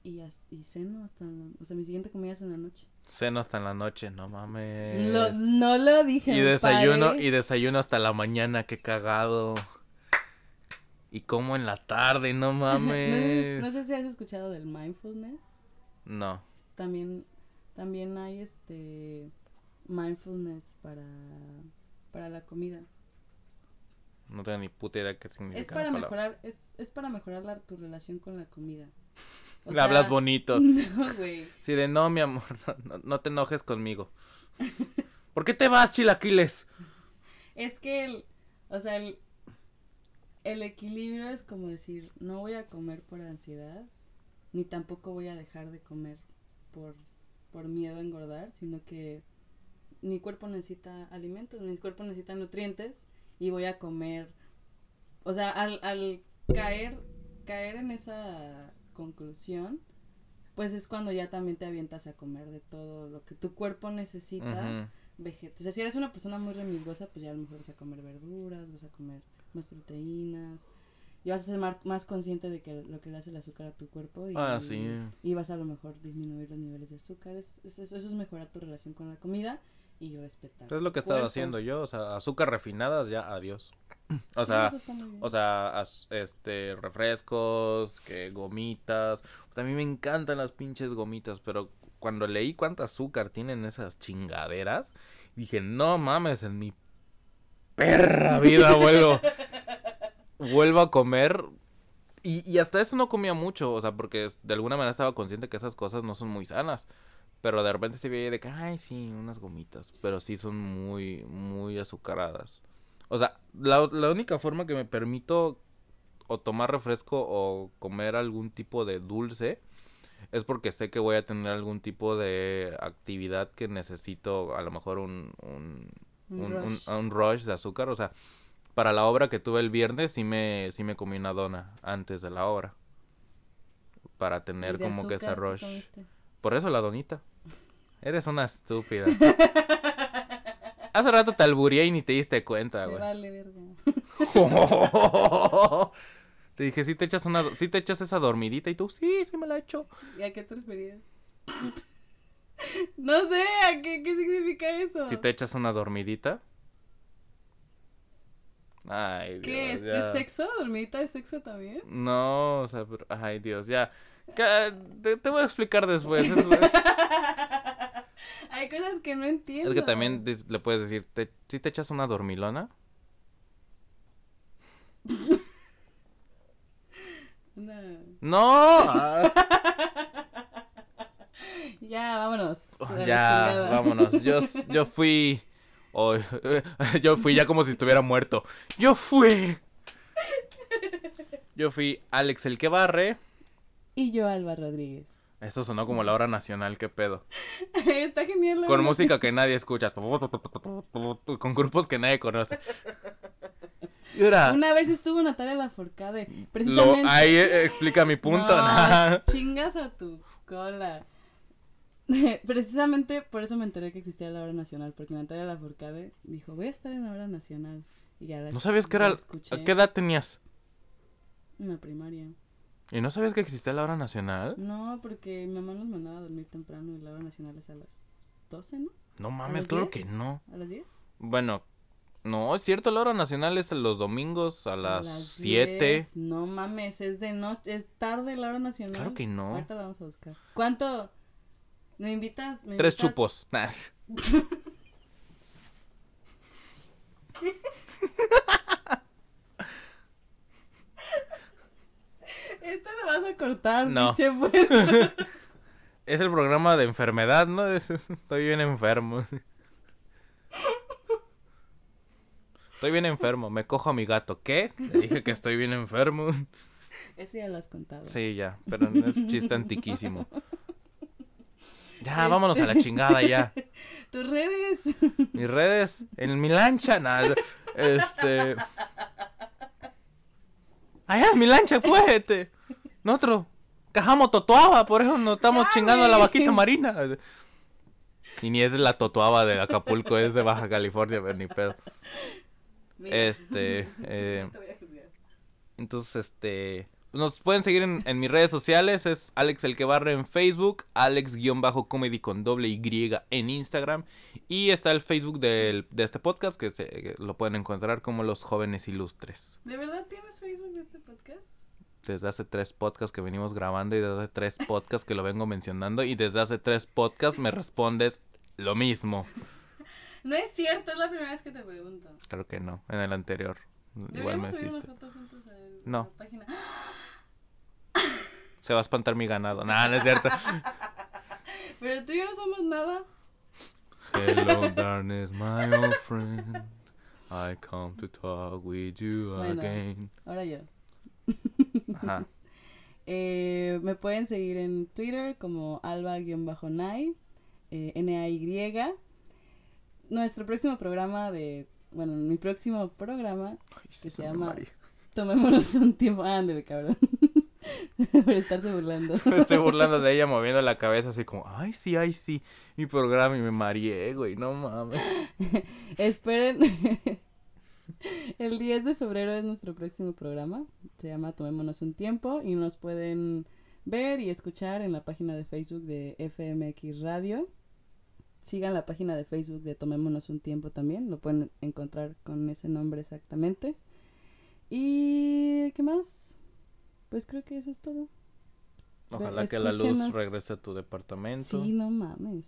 y, y ceno hasta la- o sea, mi siguiente comida es en la noche. Ceno hasta en la noche, no mames. Lo- no lo dije. y desayuno, paré. y desayuno hasta la mañana, qué cagado. Y como en la tarde, no mames. no sé si has escuchado del mindfulness. No. También también hay este mindfulness para para la comida. No tengo ni puta idea qué significa. Es para mejorar es, es para mejorar la- tu relación con la comida. O Le hablas bonito. No, güey. Sí, de no, mi amor, no, no- no te enojes conmigo. ¿Por qué te vas, chilaquiles? Es que el, o sea, el, el equilibrio es como decir, no voy a comer por ansiedad, ni tampoco voy a dejar de comer por, por miedo a engordar, sino que mi cuerpo necesita alimentos, mi cuerpo necesita nutrientes y voy a comer, o sea, al, al caer, caer en esa conclusión, pues es cuando ya también te avientas a comer de todo lo que tu cuerpo necesita vegetos. O sea, si eres una persona muy remilgosa, pues ya a lo mejor vas a comer verduras, vas a comer más proteínas. Y vas a ser más consciente de que lo que le hace el azúcar a tu cuerpo. Y, Ah, sí. Y vas a lo mejor disminuir los niveles de azúcar. Es- es- eso, eso es mejorar tu relación con la comida y respetar. Es lo que estaba cuerpo. haciendo yo, o sea, azúcar refinadas, ya, adiós. O Sí, sea, o sea, este, refrescos, que gomitas. Pues a mí me encantan las pinches gomitas, pero cuando leí cuánto azúcar tienen esas chingaderas, dije, no mames, en mi perra vida vuelvo, vuelvo a comer. Y, y hasta eso no comía mucho, o sea, porque de alguna manera estaba consciente que esas cosas no son muy sanas. Pero de repente se veía de que, ay, sí, unas gomitas. Pero sí son muy, muy azucaradas. O sea, la, la única forma que me permito o tomar refresco o comer algún tipo de dulce es porque sé que voy a tener algún tipo de actividad que necesito a lo mejor un, un, Un rush. un rush de azúcar. O sea, para la obra que tuve el viernes sí me, sí me comí una dona antes de la obra. Para ¿Y tener como que esa azúcar rush. Por eso la donita. Eres una estúpida. Hace rato te albureé y ni te diste cuenta, güey. vale verga. te dije, si te echas una, si te echas esa dormidita y tú, sí, sí me la echo. ¿Y a qué te referías? no sé, ¿a qué, qué significa eso? Si te echas una dormidita. Ay, Dios. ¿Qué? ¿Es, ya. ¿Es sexo? ¿Dormidita es sexo también? No, o sea, pero- ay, Dios, ya. Te, te voy a explicar después. Es, Hay cosas que no entiendo. es que también le puedes decir, te, si te echas una dormilona. No. No. Ah. Ya, vámonos. a la ya, vámonos. Yo, yo fui. oh, yo fui ya como si estuviera muerto. Yo fui. Yo fui Alex el que barre. Y yo, Alba Rodríguez. Esto sonó como la hora nacional, qué pedo. Está genial. la Con verdad. música que nadie escucha. Con grupos que nadie conoce. Y ahora, Una vez estuvo Natalia Laforcade. lo- Precisamente. ahí eh, explica mi punto. No, chingas a tu cola. Precisamente por eso me enteré que existía la hora nacional, porque Natalia Laforcade dijo, voy a estar en la hora nacional. Y ya la ¿No sabías que era... ¿A qué edad tenías? En la primaria. ¿Y no sabías que existía la hora nacional? No, porque mi mamá nos mandaba a dormir temprano y la hora nacional es a las 12, ¿no? No mames, claro 10? que no. ¿A las 10? Bueno, no, es cierto, la hora nacional es los domingos a A las 7. 10. No mames, es de noche, es tarde la hora nacional. Claro que no. Ahorita la vamos a buscar. ¿Cuánto? ¿Me invitas? me Tres invitas? chupos. Nah. Esto lo vas a cortar, No. pinche. Es el programa de enfermedad, ¿no? Estoy bien enfermo. Estoy bien enfermo. Me cojo a mi gato. ¿Qué? Le dije que estoy bien enfermo. Ese ya lo has contado. Sí, ya. Pero no es un chiste antiquísimo. Ya, vámonos a la chingada ya. Tus redes. Mis redes, en mi lancha, nada. Este. Allá, en mi lancha, pues, este. Nosotros cajamos totoaba, por eso nos estamos chingando a la vaquita marina. Y ni es de la totoaba de Acapulco, es de Baja California, pero ni pedo. Mira. Este. eh, entonces, este. Nos pueden seguir en, en mis redes sociales. Es Alex el que barre en Facebook. Alex-comedy con doble Y en Instagram. Y está el Facebook del- de este podcast que, se- que lo pueden encontrar como Los Jóvenes Ilustres. ¿De verdad tienes Facebook de este podcast? Desde hace tres podcasts que venimos grabando y desde hace tres podcasts que lo vengo mencionando. Y desde hace tres podcasts me respondes lo mismo. No es cierto, es la primera vez que te pregunto. Claro que no, en el anterior. Igual me subir una dijiste. foto juntos a No. la página. Se va a espantar mi ganado. Nah, no es cierto. Pero tú y yo no somos nada. Hello, darkness, my old friend. I come to talk with you Bueno. again. Ahora yo. Ajá. Eh, me pueden seguir en Twitter como alba-nay, eh, N-A-Y. Nuestro próximo programa de... Bueno, mi próximo programa, Ay, Que se llama- tomémonos un tiempo... Ándale, cabrón. Por estarse burlando. Me estoy burlando de ella moviendo la cabeza así como, ay, sí, ay, sí. Mi programa y me mareé, güey, no mames. Esperen. El 10 de febrero es nuestro próximo programa. Se llama Tomémonos un tiempo y nos pueden ver y escuchar en la página de Facebook de FMX Radio. Sigan la página de Facebook de Tomémonos un tiempo también. Lo pueden encontrar con ese nombre exactamente. Y ¿qué más? Pues creo que eso es todo. Ojalá que la luz regrese a tu departamento. Sí, no mames.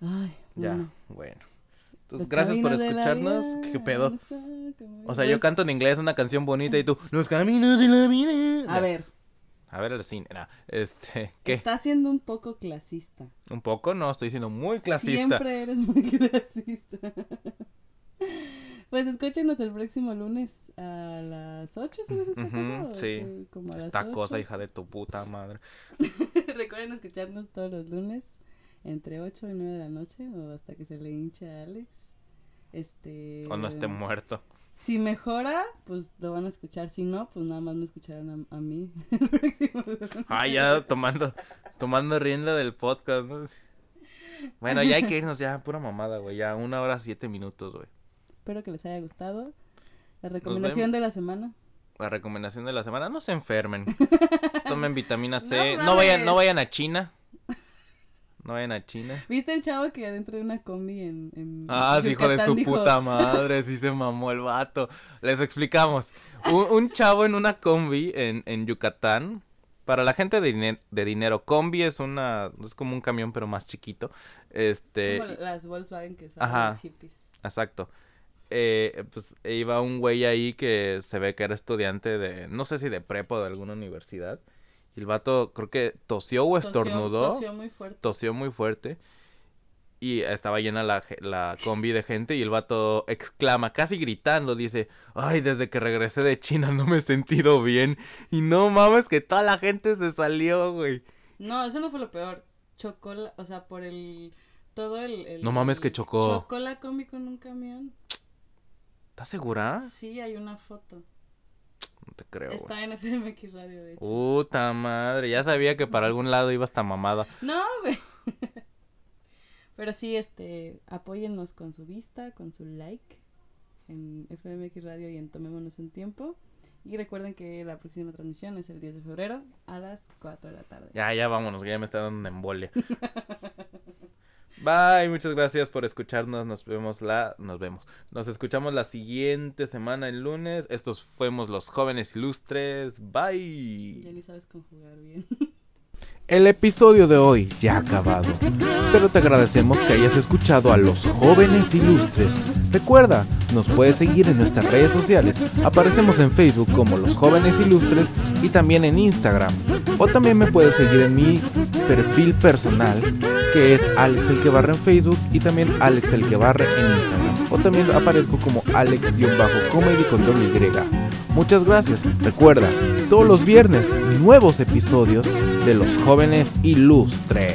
Ay, ya, bueno. bueno. Entonces, Los gracias por escucharnos. ¿Qué pedo? O sea, yo canto en inglés una canción bonita y tú, los caminos de la vida. A ver, A ver el cine. Este, ¿qué? está siendo un poco clasista. Un poco, no, estoy siendo muy clasista. Siempre eres muy clasista. Pues escúchenos el próximo lunes a las 8, ¿sabes esta Ujú, cosa? ¿O sí. Como a las Esta cosa, 8? hija de tu puta madre. Recuerden escucharnos todos los lunes entre 8 y 9 de la noche o hasta que se le hinche a Alex. Este O no esté muerto. Si mejora, pues lo van a escuchar. Si no, pues nada más me escucharán a, a mí el próximo lunes. Ah, ya tomando, tomando rienda del podcast, ¿no? Bueno, ya hay que irnos, ya, pura mamada, güey. Ya, una hora siete minutos, güey. Espero que les haya gustado. La recomendación de la semana. La recomendación de la semana, no se enfermen. Tomen vitamina C. No No, vayan, no vayan a China. No vayan a China. ¿Viste el chavo que adentro de una combi en... en Ah, sí, hijo de su dijo, puta madre, sí se mamó el vato. Les explicamos. Un, un chavo en una combi en, en Yucatán. Para la gente de, de dinero, combi es una, es como un camión pero más chiquito. Este, Como las Volkswagen que son Ajá. los hippies. Exacto. Eh, pues iba un güey ahí que se ve que era estudiante de, no sé si de prepa o de alguna universidad. Y el vato creo que tosió o estornudó. Tosió muy fuerte. tosió muy fuerte. Y estaba llena la, la combi de gente y el vato exclama, casi gritando, dice, ay, desde que regresé de China no me he sentido bien. Y no mames que toda la gente se salió, güey. No, eso no fue lo peor. Chocó, la- o sea, por el... Todo el... el- No mames que chocó. Chocó la combi con un camión. ¿Estás segura? Sí, hay una foto. No te creo. Está en FMX Radio, de hecho. Puta madre, ya sabía que para algún lado iba hasta mamada. No, güey. Pero sí, este, apóyennos con su vista, con su like en FMX Radio y en Tomémonos un Tiempo. Y recuerden que la próxima transmisión es el 10 de febrero a las 4 de la tarde. Ya, ya vámonos, que ya me está dando una embolia. Bye, muchas gracias por escucharnos. Nos vemos la, nos vemos. Nos escuchamos la siguiente semana el lunes. Estos fuimos los jóvenes ilustres. Ya Bye. ni sabes conjugar bien. El episodio de hoy ya ha acabado, pero te agradecemos que hayas escuchado a los jóvenes ilustres. Recuerda, Nos puedes seguir en nuestras redes sociales. Aparecemos en Facebook como Los Jóvenes Ilustres y también en Instagram. O también me puedes seguir en mi perfil personal que es Alex el que barre en Facebook y también Alex el que barre en Instagram. O también aparezco como Alex-comedy con doble Y. Muchas gracias. Recuerda, todos los viernes nuevos episodios de Los Jóvenes Ilustres.